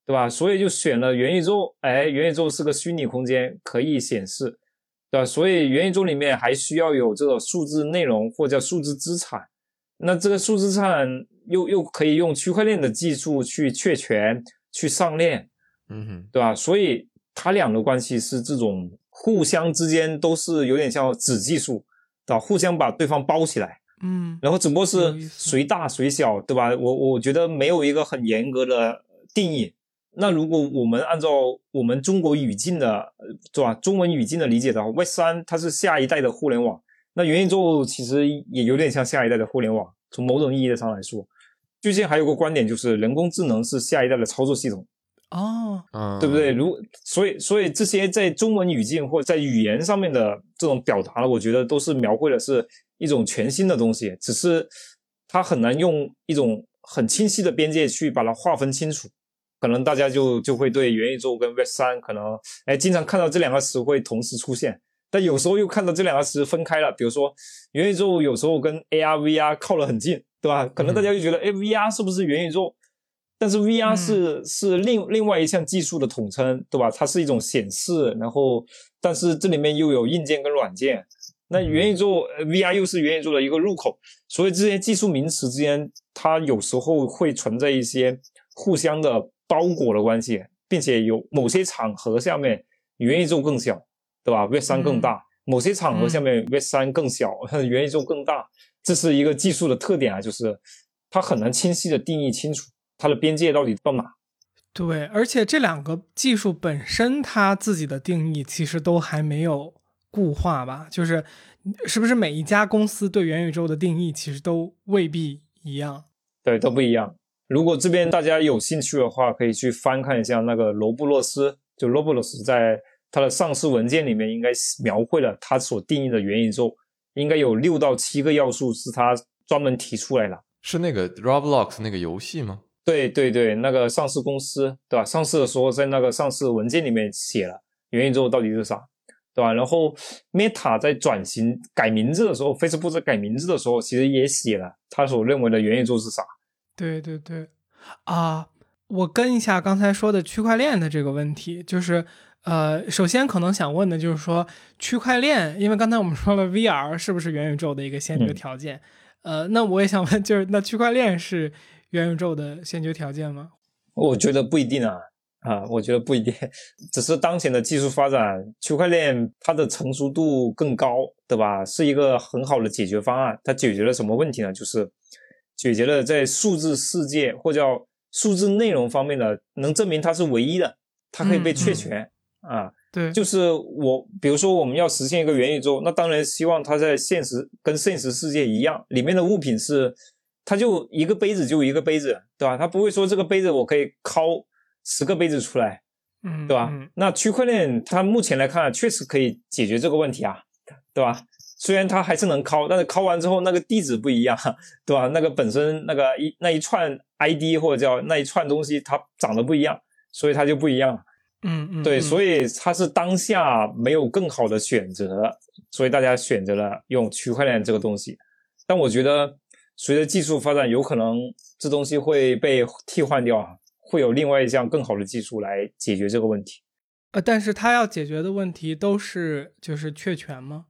对吧？所以就选了元宇宙。哎，元宇宙是个虚拟空间，可以显示，对吧？所以元宇宙里面还需要有这个数字内容或叫数字资产。那这个数字资产又又可以用区块链的技术去确权、去上链，嗯哼，对吧？所以它俩的关系是这种互相之间都是有点像子技术，对吧？互相把对方包起来。嗯，然后只不过是谁大谁小，对吧？我我觉得没有一个很严格的定义。那如果我们按照我们中国语境的，对吧？中文语境的理解的话，Web 三它是下一代的互联网，那元宇宙其实也有点像下一代的互联网。从某种意义上来说，最近还有个观点就是人工智能是下一代的操作系统。哦，对不对？如所以所以这些在中文语境或者在语言上面的这种表达，我觉得都是描绘的是。一种全新的东西，只是它很难用一种很清晰的边界去把它划分清楚，可能大家就就会对元宇宙跟 Web 三可能哎经常看到这两个词会同时出现，但有时候又看到这两个词分开了。比如说元宇宙有时候跟 AR VR 靠得很近，对吧？可能大家就觉得哎 VR 是不是元宇宙？但是 VR 是是另另外一项技术的统称，对吧？它是一种显示，然后但是这里面又有硬件跟软件。那元宇宙，VR 又是元宇宙的一个入口，所以这些技术名词之间，它有时候会存在一些互相的包裹的关系，并且有某些场合下面元宇宙更小，对吧？Web 三更大，某些场合下面 Web 三更小，[laughs] 元宇宙更大，这是一个技术的特点啊，就是它很难清晰的定义清楚它的边界到底到哪。对，而且这两个技术本身它自己的定义其实都还没有。固化吧，就是是不是每一家公司对元宇宙的定义其实都未必一样？对，都不一样。如果这边大家有兴趣的话，可以去翻看一下那个罗布洛斯，就罗布洛斯在他的上市文件里面应该描绘了他所定义的元宇宙，应该有六到七个要素是他专门提出来的。是那个 Roblox 那个游戏吗？对对对，那个上市公司对吧？上市的时候在那个上市文件里面写了元宇宙到底是啥。对吧？然后 Meta 在转型改名字的时候，Facebook 在改名字的时候，其实也写了他所认为的元宇宙是啥。对对对，啊，我跟一下刚才说的区块链的这个问题，就是呃，首先可能想问的就是说，区块链，因为刚才我们说了 VR [laughs] 是不是元宇宙的一个先决条件？呃，那我也想问，就是那区块链是元宇宙的先决条件吗？我觉得不一定啊。啊，我觉得不一定，只是当前的技术发展，区块链它的成熟度更高，对吧？是一个很好的解决方案。它解决了什么问题呢？就是解决了在数字世界或叫数字内容方面的，能证明它是唯一的，它可以被确权啊。对，就是我，比如说我们要实现一个元宇宙，那当然希望它在现实跟现实世界一样，里面的物品是，它就一个杯子就一个杯子，对吧？它不会说这个杯子我可以拷。十个杯子出来，嗯，对吧？那区块链它目前来看确实可以解决这个问题啊，对吧？虽然它还是能拷，但是拷完之后那个地址不一样，对吧？那个本身那个一那一串 ID 或者叫那一串东西它长得不一样，所以它就不一样。嗯嗯，对，所以它是当下没有更好的选择，所以大家选择了用区块链这个东西。但我觉得随着技术发展，有可能这东西会被替换掉啊，会有另外一项更好的技术来解决这个问题。呃，但是它要解决的问题都是就是确权吗？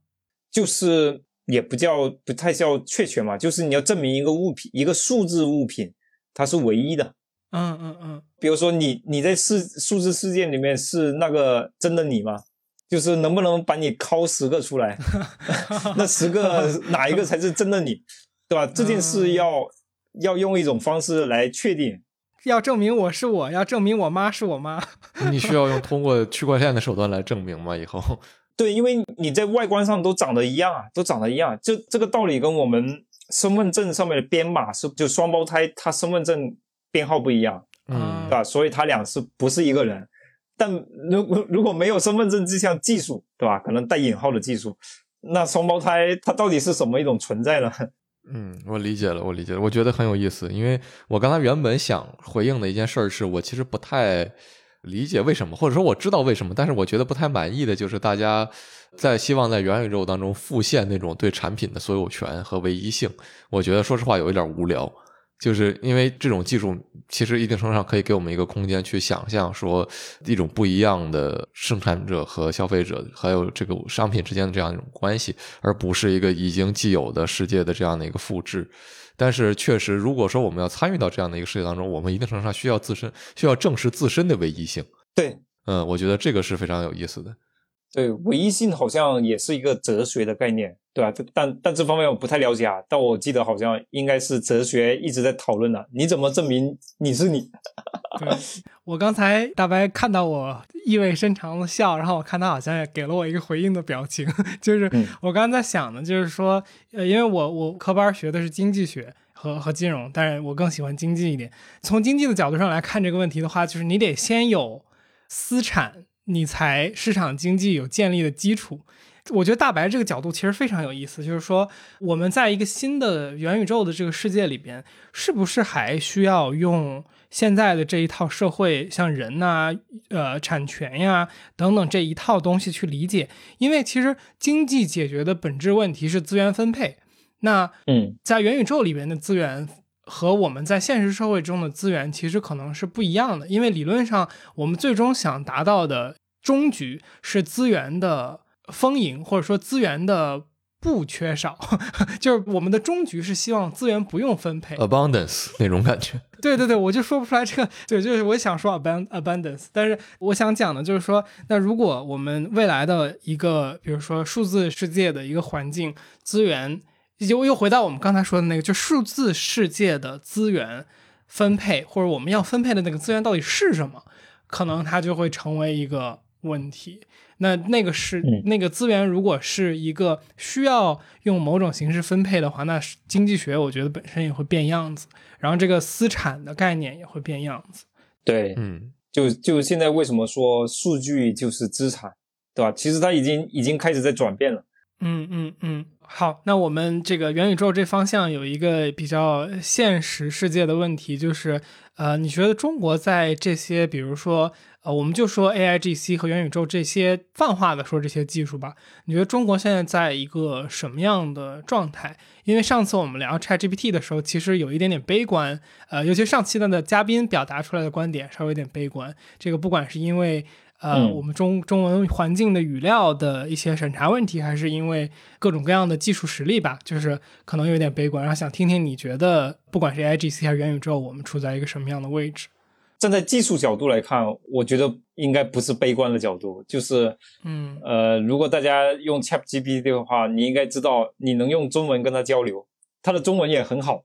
就是也不叫不太叫确权嘛，就是你要证明一个物品，一个数字物品它是唯一的。嗯嗯嗯，比如说你你在世数字世界里面是那个真的你吗？就是能不能把你拷十个出来，[laughs] 那十个哪一个才是真的你，对吧？这件事要、要用一种方式来确定。要证明我是我，要证明我妈是我妈。[laughs] 你需要用通过区块链的手段来证明吗？以后 [laughs] 对，因为你在外观上都长得一样啊，都长得一样。就这个道理跟我们身份证上面的编码是就双胞胎，他身份证编号不一样，嗯对吧？所以他俩是不是一个人？但如果如果没有身份证这项技术，对吧？可能带引号的技术，那双胞胎它到底是什么一种存在呢？嗯，我理解了，我理解了，我觉得很有意思，因为我刚才原本想回应的一件事儿是我其实不太理解为什么，或者说我知道为什么，但是我觉得不太满意的就是大家在希望在元宇宙当中复现那种对产品的所有权和唯一性，我觉得说实话有一点无聊。就是因为这种技术，其实一定程度上可以给我们一个空间去想象，说一种不一样的生产者和消费者，还有这个商品之间的这样一种关系，而不是一个已经既有的世界的这样的一个复制。但是，确实，如果说我们要参与到这样的一个世界当中，我们一定程度上需要自身需要正视自身的唯一性。对嗯，我觉得这个是非常有意思的。对，唯一性好像也是一个哲学的概念，对吧？但但这方面我不太了解啊。但我记得好像应该是哲学一直在讨论的，你怎么证明你是你？[laughs] 对我刚才大白看到我意味深长的笑，然后我看他好像也给了我一个回应的表情，[laughs] 就是嗯我刚才在想呢，就是说，呃，因为我我科班学的是经济学和和金融，但是我更喜欢经济一点。从经济的角度上来看这个问题的话，就是你得先有私产，你才市场经济有建立的基础。我觉得大白这个角度其实非常有意思，就是说我们在一个新的元宇宙的这个世界里边，是不是还需要用现在的这一套社会，像人呐、呃，产权呀等等这一套东西去理解？因为其实经济解决的本质问题是资源分配，那嗯在元宇宙里边的资源和我们在现实社会中的资源其实可能是不一样的，因为理论上我们最终想达到的终局是资源的丰盈，或者说资源的不缺少，[laughs] 就是我们的终局是希望资源不用分配。abundance [laughs] 那种感觉。[laughs] 对对对，我就说不出来这个，对，就是我想说 abund abundance，但是我想讲的就是说，那如果我们未来的一个，比如说数字世界的一个环境资源，又又回到我们刚才说的那个，就数字世界的资源分配，或者我们要分配的那个资源到底是什么，可能它就会成为一个问题。那那个是、嗯那个资源，如果是一个需要用某种形式分配的话，那经济学我觉得本身也会变样子，然后这个私产的概念也会变样子。对，嗯就就现在为什么说数据就是资产，对吧？其实它已经已经开始在转变了。嗯嗯嗯，好，那我们这个元宇宙这方向有一个比较现实世界的问题，就是呃，你觉得中国在这些，比如说呃，我们就说 AIGC 和元宇宙这些泛化的说这些技术吧，你觉得中国现在在一个什么样的状态？因为上次我们聊 ChatGPT 的时候，其实有一点点悲观，呃，尤其上期的嘉宾表达出来的观点稍微有点悲观。这个不管是因为呃，嗯我们中中文环境的语料的一些审查问题，还是因为各种各样的技术实力吧，就是可能有点悲观。然后想听听你觉得，不管是 AIGC 还是元宇宙，我们处在一个什么样的位置？站在技术角度来看，我觉得应该不是悲观的角度，就是嗯呃，如果大家用 ChatGPT 的话，你应该知道你能用中文跟他交流，他的中文也很好，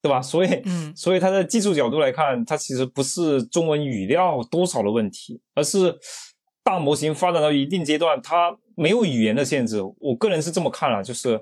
对吧？所以，嗯所以它在技术角度来看，它其实不是中文语料多少的问题，而是大模型发展到一定阶段，它没有语言的限制。我个人是这么看了，就是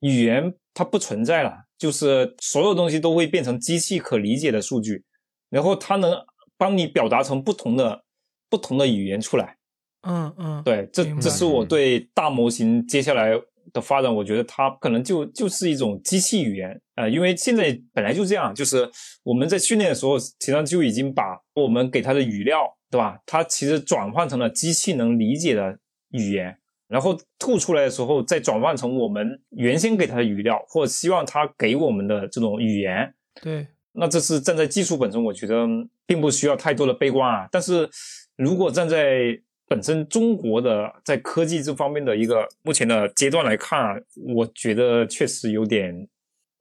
语言它不存在了，就是所有东西都会变成机器可理解的数据，然后它能帮你表达成不同的不同的语言出来。嗯嗯，对，这这是我对大模型接下来的发展，我觉得它可能就就是一种机器语言，呃，因为现在本来就这样，就是我们在训练的时候，实际上就已经把我们给它的语料对吧？它其实转换成了机器能理解的语言，然后吐出来的时候再转换成我们原先给它的语料，或者希望它给我们的这种语言。对，那这是站在技术本身，我觉得并不需要太多的悲观啊。但是如果站在本身中国的在科技这方面的一个目前的阶段来看啊，我觉得确实有点，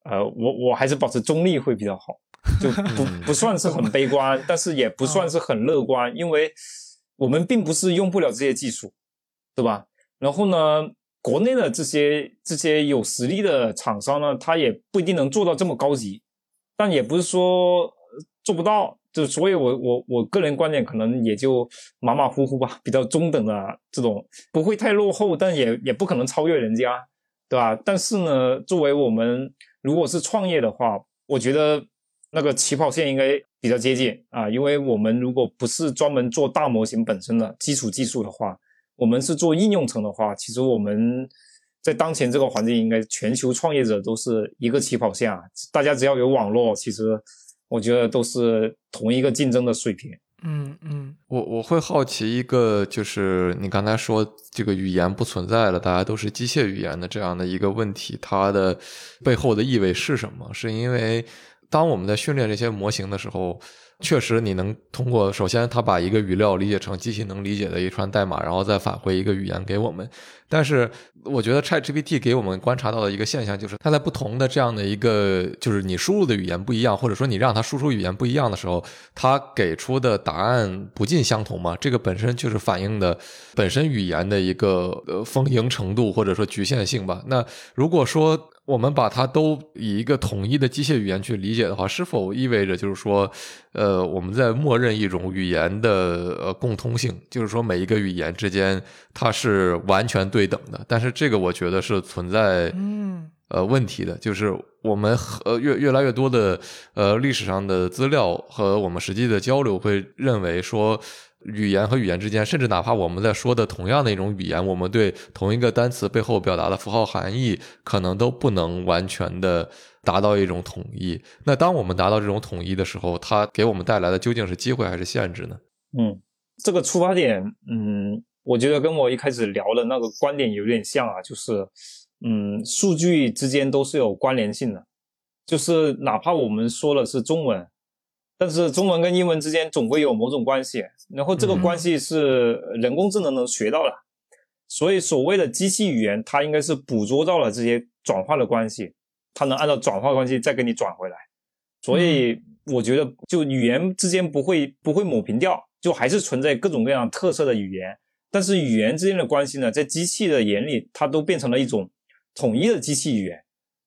呃，我我还是保持中立会比较好，就不 [laughs] 不算是很悲观，但是也不算是很乐观，因为我们并不是用不了这些技术，对吧？然后呢，国内的这些这些有实力的厂商呢，他也不一定能做到这么高级，但也不是说做不到。就所以，我我我个人观点可能也就马马虎虎吧，比较中等的这种，不会太落后，但也也不可能超越人家，对吧？但是呢，作为我们如果是创业的话，我觉得那个起跑线应该比较接近啊，因为我们如果不是专门做大模型本身的基础技术的话，我们是做应用层的话，其实我们在当前这个环境，应该全球创业者都是一个起跑线啊，大家只要有网络，其实。我觉得都是同一个竞争的水平。嗯嗯，我我会好奇一个，就是你刚才说这个语言不存在了，大家都是机械语言的这样的一个问题，它的背后的意味是什么？是因为当我们在训练这些模型的时候。确实，你能通过首先，他把一个语料理解成机器能理解的一串代码，然后再返回一个语言给我们。但是，我觉得 ChatGPT 给我们观察到的一个现象，就是它在不同的这样的一个，就是你输入的语言不一样，或者说你让它输出语言不一样的时候，它给出的答案不尽相同嘛？这个本身就是反映的本身语言的一个呃丰盈程度或者说局限性吧。那如果说，我们把它都以一个统一的机械语言去理解的话，是否意味着就是说，呃，我们在默认一种语言的呃共通性，就是说每一个语言之间它是完全对等的？但是这个我觉得是存在嗯呃问题的，就是我们呃越越来越多的呃历史上的资料和我们实际的交流会认为说。语言和语言之间，甚至哪怕我们在说的同样的一种语言，我们对同一个单词背后表达的符号含义，可能都不能完全的达到一种统一。那当我们达到这种统一的时候，它给我们带来的究竟是机会还是限制呢？嗯，这个出发点，嗯，我觉得跟我一开始聊的那个观点有点像啊，就是，嗯，数据之间都是有关联性的，就是哪怕我们说的是中文。但是中文跟英文之间总会有某种关系，然后这个关系是人工智能能学到的，所以所谓的机器语言，它应该是捕捉到了这些转化的关系，它能按照转化关系再给你转回来。所以我觉得，就语言之间不会不会抹平掉，就还是存在各种各样特色的语言。但是语言之间的关系呢，在机器的眼里，它都变成了一种统一的机器语言，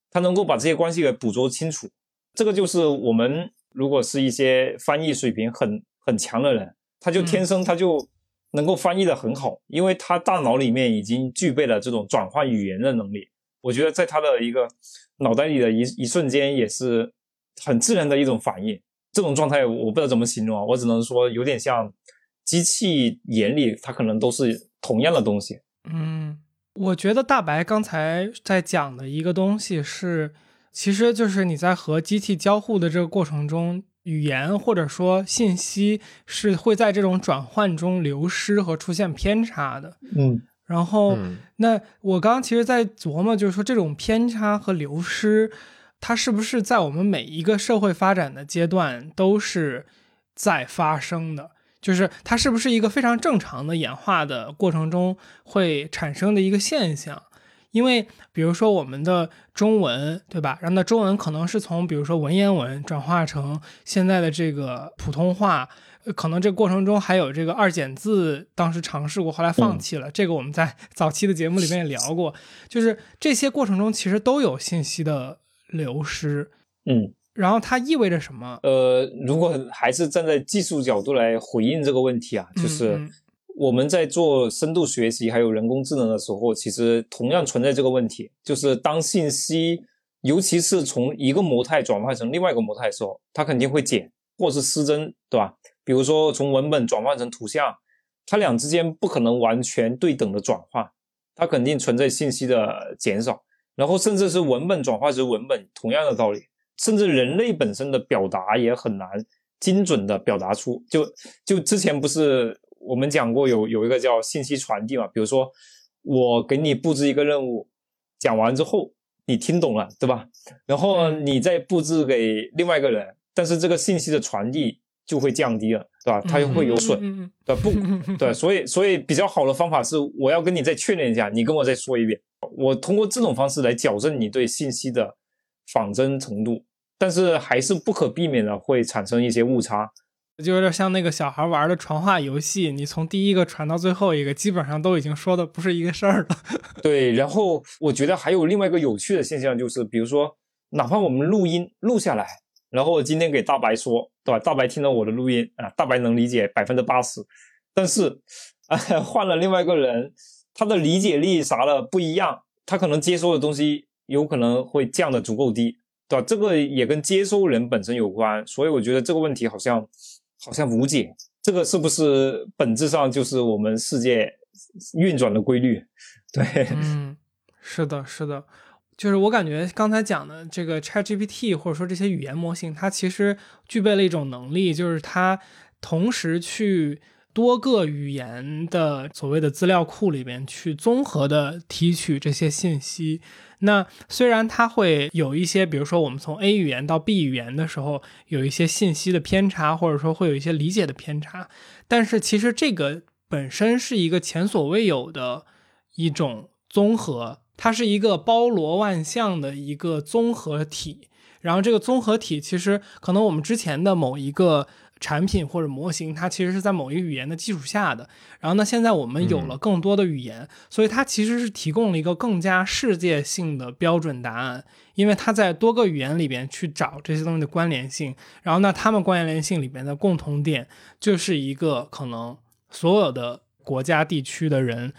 它能够把这些关系给捕捉清楚。这个就是我们。如果是一些翻译水平很很强的人，他就天生他就能够翻译的很好，因为他大脑里面已经具备了这种转换语言的能力。我觉得在他的一个脑袋里的一一瞬间，也是很自然的一种反应。这种状态我不知道怎么形容啊，我只能说有点像机器眼里，它可能都是同样的东西。嗯，我觉得大白刚才在讲的一个东西是。其实就是你在和机器交互的这个过程中，语言或者说信息是会在这种转换中流失和出现偏差的。嗯，然后那我刚刚其实，在琢磨，就是说这种偏差和流失，它是不是在我们每一个社会发展的阶段都是在发生的？就是它是不是一个非常正常的演化的过程中会产生的一个现象？因为，比如说我们的中文，对吧？然后那中文可能是从，比如说文言文转化成现在的这个普通话，可能这过程中还有这个二简字，当时尝试过，后来放弃了。这个我们在 [laughs] 早期的节目里面也聊过，就是这些过程中其实都有信息的流失。嗯，然后它意味着什么？呃，如果还是站在技术角度来回应这个问题啊，就是。我们在做深度学习还有人工智能的时候，其实同样存在这个问题，就是当信息，尤其是从一个模态转换成另外一个模态的时候，它肯定会减或是失真，对吧？比如说从文本转换成图像，它俩之间不可能完全对等的转换，它肯定存在信息的减少。然后甚至是文本转化成文本，同样的道理，甚至人类本身的表达也很难精准的表达出。就就之前不是我们讲过有有一个叫信息传递嘛，比如说我给你布置一个任务，讲完之后你听懂了，对吧？然后你再布置给另外一个人，但是这个信息的传递就会降低了，对吧？它又会有损，嗯嗯对不？对，所以所以比较好的方法是，我要跟你再确认一下，你跟我再说一遍，我通过这种方式来矫正你对信息的仿真程度，但是还是不可避免的会产生一些误差。就有点像那个小孩玩的传话游戏，你从第一个传到最后一个，基本上都已经说的不是一个事儿了。[laughs] 对，然后我觉得还有另外一个有趣的现象，就是比如说，哪怕我们录音录下来，然后我今天给大白说，对吧？大白听到我的录音啊，大白能理解百分之八十，但是，换了另外一个人，他的理解力啥的不一样，他可能接收的东西有可能会降的足够低，对吧？这个也跟接收人本身有关，所以我觉得这个问题好像好像无解。这个是不是本质上就是我们世界运转的规律？对，嗯，是的，是的，就是我感觉刚才讲的这个 ChatGPT 或者说这些语言模型，它其实具备了一种能力，就是它同时去多个语言的所谓的资料库里边去综合的提取这些信息。那虽然它会有一些，比如说我们从 A 语言到 B 语言的时候，有一些信息的偏差，或者说会有一些理解的偏差，但是其实这个本身是一个前所未有的一种综合，它是一个包罗万象的一个综合体。然后这个综合体其实可能我们之前的某一个产品或者模型，它其实是在某一个语言的基础下的。然后呢，现在我们有了更多的语言，所以它其实是提供了一个更加世界性的标准答案，因为它在多个语言里边去找这些东西的关联性。然后呢，它们关联性里边的共同点，就是一个可能所有的国家地区的人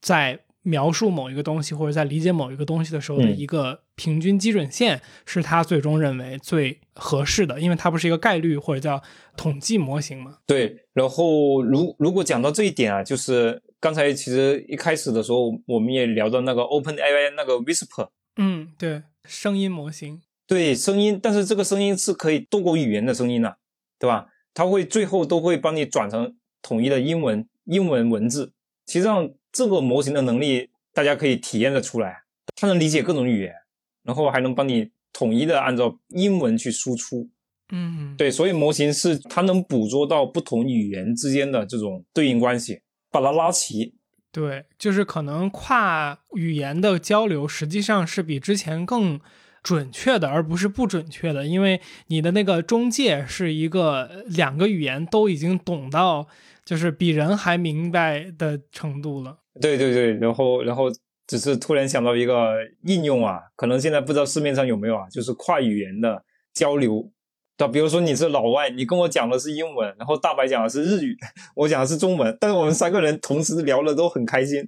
在描述某一个东西或者在理解某一个东西的时候的嗯一个平均基准线，是他最终认为最合适的，因为它不是一个概率或者叫统计模型嘛。对，然后如如果讲到这一点啊，就是刚才其实一开始的时候，我们也聊到那个 OpenAI 那个 Whisper，嗯，对，声音模型。对声音，但是这个声音是可以多国语言的声音的、对吧？它会最后都会帮你转成统一的英文英文文字。实际上，这个模型的能力大家可以体验得出来，它能理解各种语言，然后还能帮你统一的按照英文去输出。嗯，对，所以模型是它能捕捉到不同语言之间的这种对应关系，把它拉齐。对，就是可能跨语言的交流实际上是比之前更准确的，而不是不准确的，因为你的那个中介是一个呃两个语言都已经懂到，就是比人还明白的程度了。对对对，然后然后只是突然想到一个应用啊，可能现在不知道市面上有没有啊，就是跨语言的交流。对吧，比如说你是老外，你跟我讲的是英文，然后大白讲的是日语，我讲的是中文，但是我们三个人同时聊的都很开心，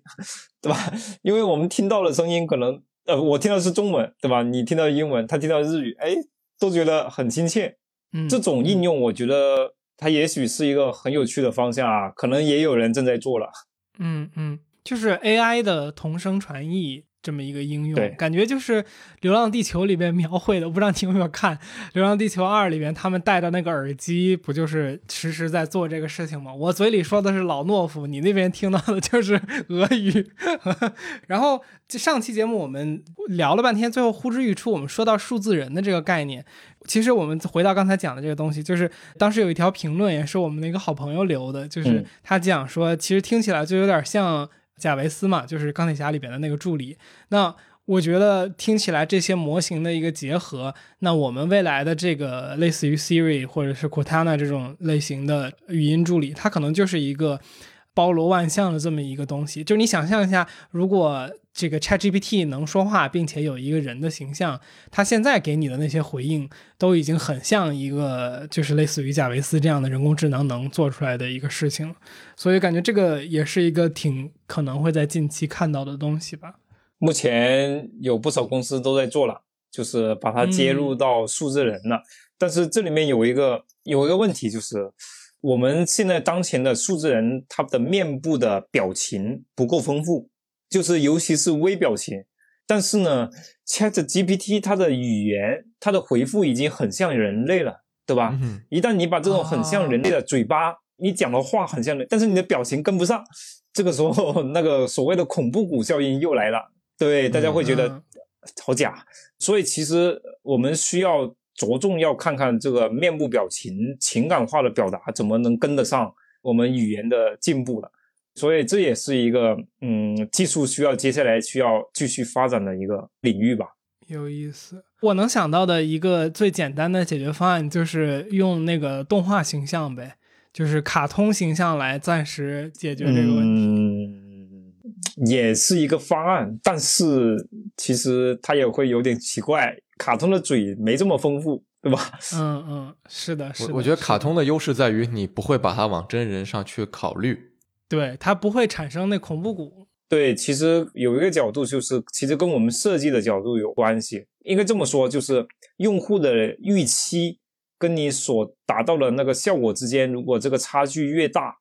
对吧？[laughs] 因为我们听到的声音可能，呃，我听到的是中文，对吧？你听到英文，他听到日语，哎，都觉得很亲切。嗯，这种应用，我觉得它也许是一个很有趣的方向啊，可能也有人正在做了。嗯嗯，就是 AI 的同声传译这么一个应用，感觉就是《流浪地球》里边描绘的，我不知道你有没有看《流浪地球二》里边他们戴的那个耳机，不就是实时在做这个事情吗？我嘴里说的是老懦夫，你那边听到的就是俄语。[laughs] 然后这上期节目我们聊了半天，最后呼之欲出，我们说到数字人的这个概念。其实我们回到刚才讲的这个东西，就是当时有一条评论，也是我们的一个好朋友留的，就是嗯他讲说，其实听起来就有点像贾维斯嘛，就是钢铁侠里边的那个助理。那我觉得听起来这些模型的一个结合，那我们未来的这个类似于 Siri 或者是 Cortana 这种类型的语音助理，它可能就是一个包罗万象的这么一个东西。就是你想象一下，如果这个 ChatGPT 能说话，并且有一个人的形象，它现在给你的那些回应都已经很像一个就是类似于贾维斯这样的人工智能能做出来的一个事情了。所以感觉这个也是一个挺可能会在近期看到的东西吧。目前有不少公司都在做了，就是把它接入到数字人了。但是这里面有一个有一个问题，就是我们现在当前的数字人，他的面部的表情不够丰富，就是尤其是微表情。但是呢，Chat GPT 它的语言，它的回复已经很像人类了，对吧？嗯一旦你把这种很像人类的嘴巴，你讲的话很像人，但是你的表情跟不上，这个时候那个所谓的恐怖谷效应又来了，对，大家会觉得嗯好假。所以其实我们需要着重要看看这个面部表情、情感化的表达怎么能跟得上我们语言的进步了。所以这也是一个嗯，技术需要接下来需要继续发展的一个领域吧。有意思。我能想到的一个最简单的解决方案就是用那个动画形象呗，就是卡通形象来暂时解决这个问题。嗯，也是一个方案，但是其实它也会有点奇怪，卡通的嘴没这么丰富，对吧？嗯嗯，是的，是的。我我觉得卡通的优势在于你不会把它往真人上去考虑。对它不会产生那恐怖谷。对，其实有一个角度就是，其实跟我们设计的角度有关系。应该这么说，就是用户的预期跟你所达到的那个效果之间，如果这个差距越大，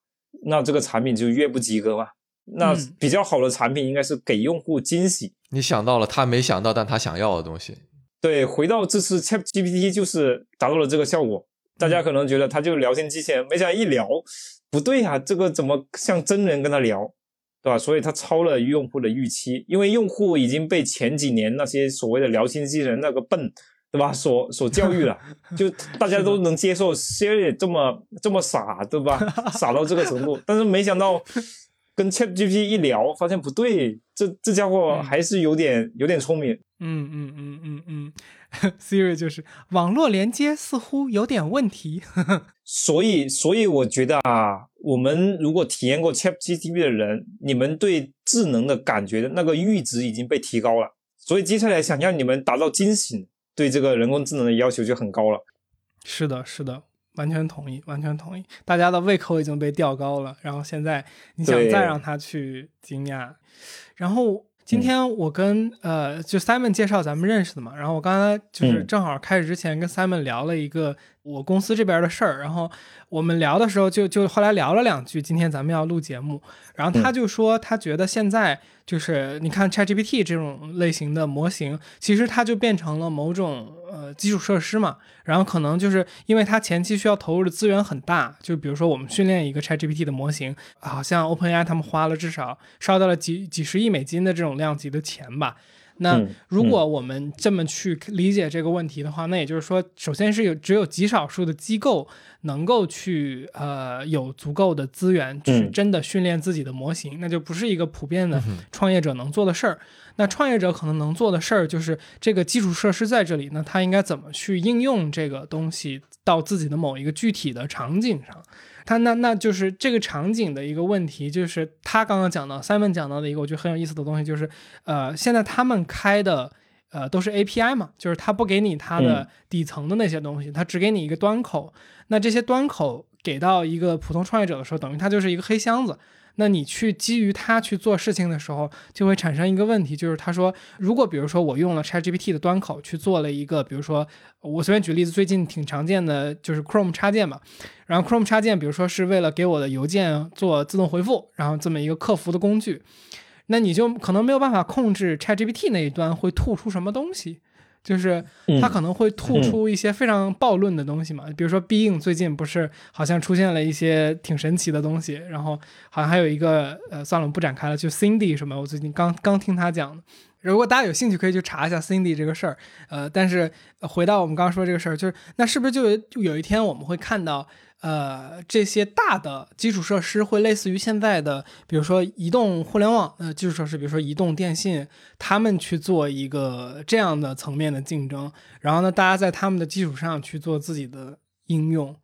那这个产品就越不及格嘛。那嗯比较好的产品应该是给用户惊喜。你想到了他没想到但他想要的东西。对，回到这次 Chat GPT 就是达到了这个效果。大家可能觉得它就是聊天机器人，没想到一聊，不对呀、这个怎么像真人跟他聊，对吧？所以他超了用户的预期，因为用户已经被前几年那些所谓的聊天机器人那个笨，对吧？所所教育了，[laughs] 就大家都能接受 Siri 这么这么傻，对吧？傻到这个程度，[laughs] 但是没想到跟 Chat GPT 一聊，发现不对，这这家伙还是有点有点聪明。嗯嗯嗯嗯嗯 [laughs] Siri 就是网络连接似乎有点问题。[laughs] 所以，所以我觉得啊，我们如果体验过 ChatGPT 的人，你们对智能的感觉的那个阈值已经被提高了。所以接下来想让你们达到惊醒，对这个人工智能的要求就很高了。是的，是的，完全同意，完全同意。大家的胃口已经被吊高了，然后现在你想再让他去惊讶，然后。今天我跟、呃，就 Simon 介绍咱们认识的嘛，然后我刚才就是嗯。正好开始之前跟 Simon 聊了一个我公司这边的事儿，然后我们聊的时候就就后来聊了两句，今天咱们要录节目，然后他就说他觉得现在就是你看 ChatGPT 这种类型的模型，其实它就变成了某种呃基础设施嘛，然后可能就是因为它前期需要投入的资源很大，就比如说我们训练一个 ChatGPT 的模型，好像 OpenAI 他们花了至少烧到了几几十亿美金的这种量级的钱吧。那嗯如果我们这么去理解这个问题的话，那也就是说，首先是有只有极少数的机构能够去呃有足够的资源去嗯真的训练自己的模型，那就不是一个普遍的创业者能做的事儿。那创业者可能能做的事儿就是这个基础设施在这里，那他应该怎么去应用这个东西到自己的某一个具体的场景上？他那那就是这个场景的一个问题，就是他刚刚讲到 Simon 讲到的一个我觉得很有意思的东西，就是呃，现在他们开的呃都是 API 嘛，就是他不给你他的嗯底层的那些东西，他只给你一个端口。那这些端口给到一个普通创业者的时候，等于它就是一个黑箱子。那你去基于它去做事情的时候，就会产生一个问题，就是他说，如果比如说我用了 ChatGPT 的端口去做了一个，比如说我随便举例子，最近挺常见的就是 Chrome 插件嘛，然后 Chrome 插件，比如说是为了给我的邮件做自动回复，然后这么一个客服的工具，那你就可能没有办法控制 ChatGPT 那一端会吐出什么东西。就是他可能会吐出一些非常暴论的东西嘛，比如说 Bing 最近不是好像出现了一些挺神奇的东西，然后好像还有一个呃，算了，我不展开了，就 Cindy 什么，我最近刚刚听他讲的。如果大家有兴趣，可以去查一下 Cindy 这个事儿。呃，但是、呃回到我们刚刚说这个事儿，就是那是不是就有就有一天我们会看到，呃，这些大的基础设施会类似于现在的，比如说移动互联网呃基础设施，比如说移动电信，他们去做一个这样的层面的竞争，然后呢，大家在他们的基础上去做自己的应用。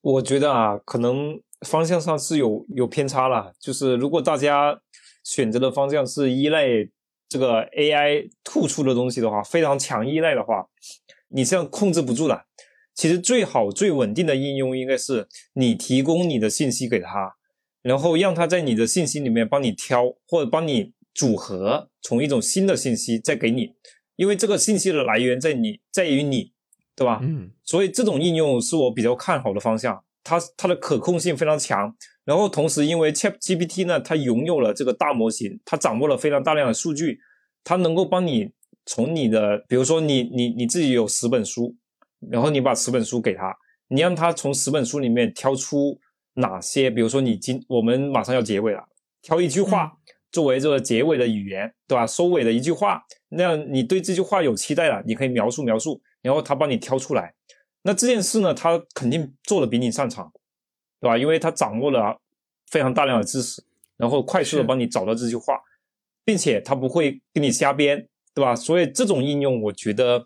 我觉得啊，可能方向上是有有偏差了。就是如果大家选择的方向是依赖这个 AI 吐出的东西的话，非常强依赖的话，你这样控制不住的。其实最好最稳定的应用应该是你提供你的信息给他，然后让他在你的信息里面帮你挑或者帮你组合，从一种新的信息再给你，因为这个信息的来源在你在于你，对吧？嗯，所以这种应用是我比较看好的方向，它它的可控性非常强。然后同时，因为 Chat GPT 呢，它拥有了这个大模型，它掌握了非常大量的数据，它能够帮你从你的，比如说你你你自己有十本书，然后你把十本书给他，你让他从十本书里面挑出哪些，比如说你今我们马上要结尾了，挑一句话作为这个结尾的语言，对吧？收尾的一句话，那样你对这句话有期待了，你可以描述描述，然后他帮你挑出来。那这件事呢，他肯定做的比你擅长，对吧？因为他掌握了非常大量的知识，然后快速的帮你找到这句话，并且他不会给你瞎编，对吧？所以这种应用，我觉得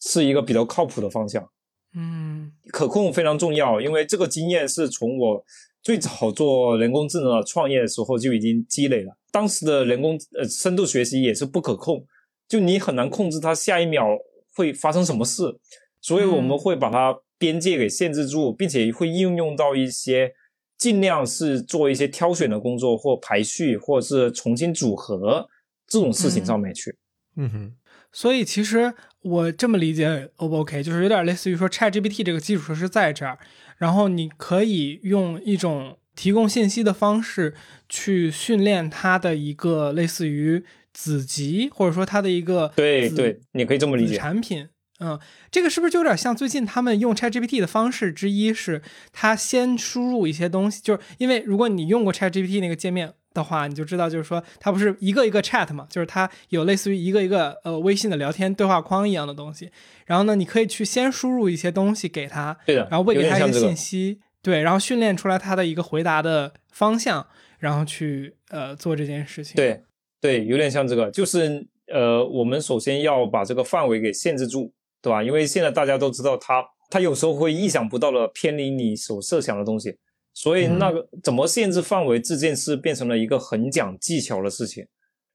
是一个比较靠谱的方向。嗯可控非常重要，因为这个经验是从我最早做人工智能的创业的时候就已经积累了。当时的人工呃深度学习也是不可控，就你很难控制它下一秒会发生什么事，所以我们会把它边界给限制住，并且会应用到一些尽量是做一些挑选的工作或排序或者是重新组合这种事情上面去。嗯哼，所以其实我这么理解 O 不 OK，就是有点类似于说 ChatGPT 这个基础设施在这儿，然后你可以用一种提供信息的方式去训练它的一个类似于子集，或者说它的一个对对，你可以这么理解。产品。嗯，这个是不是就有点像最近他们用 ChatGPT 的方式之一是，它先输入一些东西，就是因为如果你用过 ChatGPT 那个界面的话，你就知道，就是说它不是一个一个 Chat 嘛，就是它有类似于一个一个呃微信的聊天对话框一样的东西。然后呢，你可以去先输入一些东西给它，对的，然后喂给它一些信息，对，然后训练出来它的一个回答的方向，然后去呃做这件事情。，对对，有点像这个，就是呃，我们首先要把这个范围给限制住，对吧？因为现在大家都知道它，它有时候会意想不到的偏离你所设想的东西，所以那个怎么限制范围这件事变成了一个很讲技巧的事情。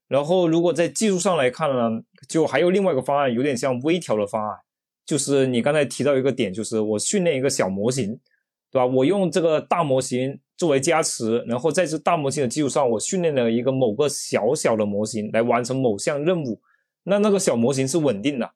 然后，如果在技术上来看呢，就还有另外一个方案，有点像微调的方案，就是你刚才提到一个点，就是我训练一个小模型，对吧？我用这个大模型作为加持，然后在这大模型的基础上，我训练了一个某个小小的模型来完成某项任务。那那个小模型是稳定的，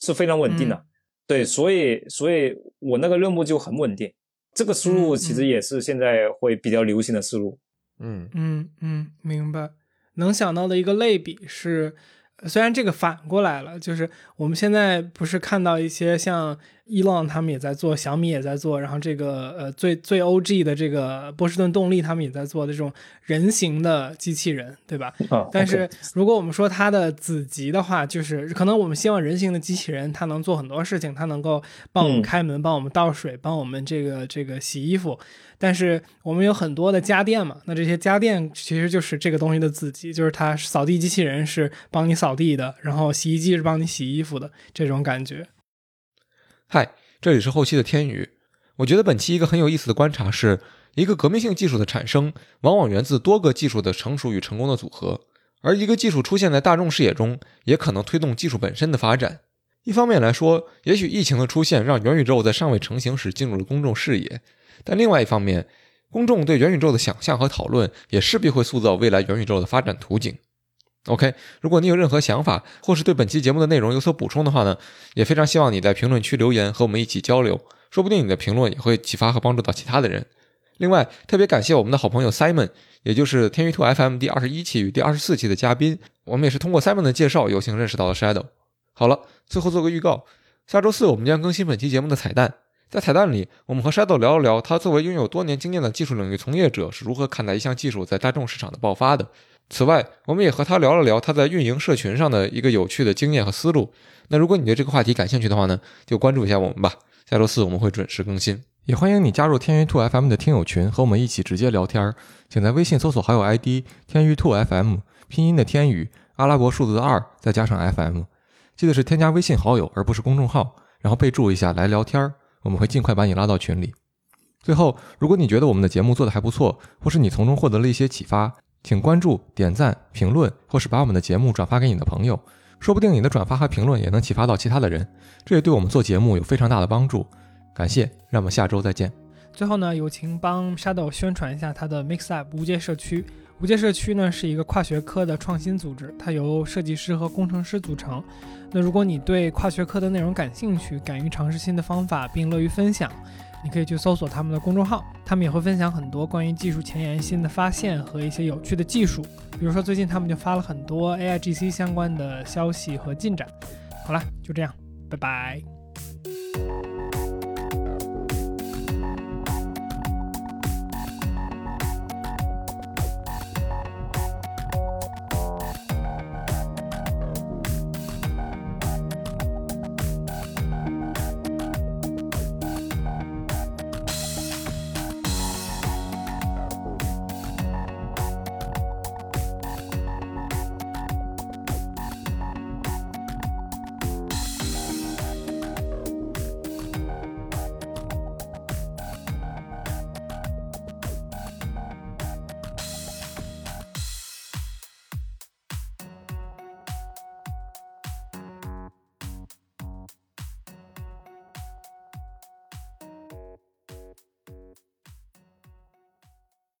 是非常稳定的。对，所以所以我那个任务就很稳定。这个思路其实也是现在会比较流行的思路。嗯嗯嗯，明白。能想到的一个类比是，呃虽然这个反过来了，就是我们现在不是看到一些像伊朗他们也在做，小米也在做，然后这个呃最最 OG 的这个波士顿动力他们也在做的这种人形的机器人，对吧？啊，但是如果我们说它的子集的话，就是可能我们希望人形的机器人它能做很多事情，它能够帮我们嗯开门、帮我们倒水、帮我们这个这个洗衣服。但是我们有很多的家电嘛，那这些家电其实就是这个东西的子集，就是它扫地机器人是帮你扫地的，然后洗衣机是帮你洗衣服的这种感觉。嗨，这里是后期的天宇。我觉得本期一个很有意思的观察是，一个革命性技术的产生，往往源自多个技术的成熟与成功的组合，而一个技术出现在大众视野中，也可能推动技术本身的发展。一方面来说，也许疫情的出现让元宇宙在尚未成型时进入了公众视野，但另外一方面，公众对元宇宙的想象和讨论也势必会塑造未来元宇宙的发展图景。OK，如果你有任何想法，或是对本期节目的内容有所补充的话呢，也非常希望你在评论区留言和我们一起交流，说不定你的评论也会启发和帮助到其他的人。另外，特别感谢我们的好朋友 Simon，也就是天娱兔 FM 第二十一期与第二十四期的嘉宾，我们也是通过 Simon 的介绍有幸认识到了 Shadow。好了，最后做个预告，下周四我们将更新本期节目的彩蛋。在彩蛋里，我们和 Shadow 聊一聊他作为拥有多年经验的技术领域从业者是如何看待一项技术在大众市场的爆发的。此外，我们也和他聊了聊他在运营社群上的一个有趣的经验和思路。那如果你对这个话题感兴趣的话呢，就关注一下我们吧。下周四我们会准时更新，也欢迎你加入天娱兔 FM 的听友群，和我们一起直接聊天儿。请在微信搜索好友 ID 天娱兔 FM，拼音的天宇，阿拉伯数字的二，再加上 FM。记得是添加微信好友，而不是公众号，然后备注一下来聊天儿，我们会尽快把你拉到群里。最后，如果你觉得我们的节目做得还不错，或是你从中获得了一些启发，请关注、点赞、评论，或是把我们的节目转发给你的朋友，说不定你的转发和评论也能启发到其他的人，这也对我们做节目有非常大的帮助。感谢，让我们下周再见。最后呢，友情帮 Shadow 宣传一下他的 MixUp 无界社区。无界社区呢是一个跨学科的创新组织，它由设计师和工程师组成。那如果你对跨学科的内容感兴趣，敢于尝试新的方法，并乐于分享，你可以去搜索他们的公众号，他们也会分享很多关于技术前沿、新的发现和一些有趣的技术。比如说最近他们就发了很多 AIGC 相关的消息和进展。好了，就这样，拜拜。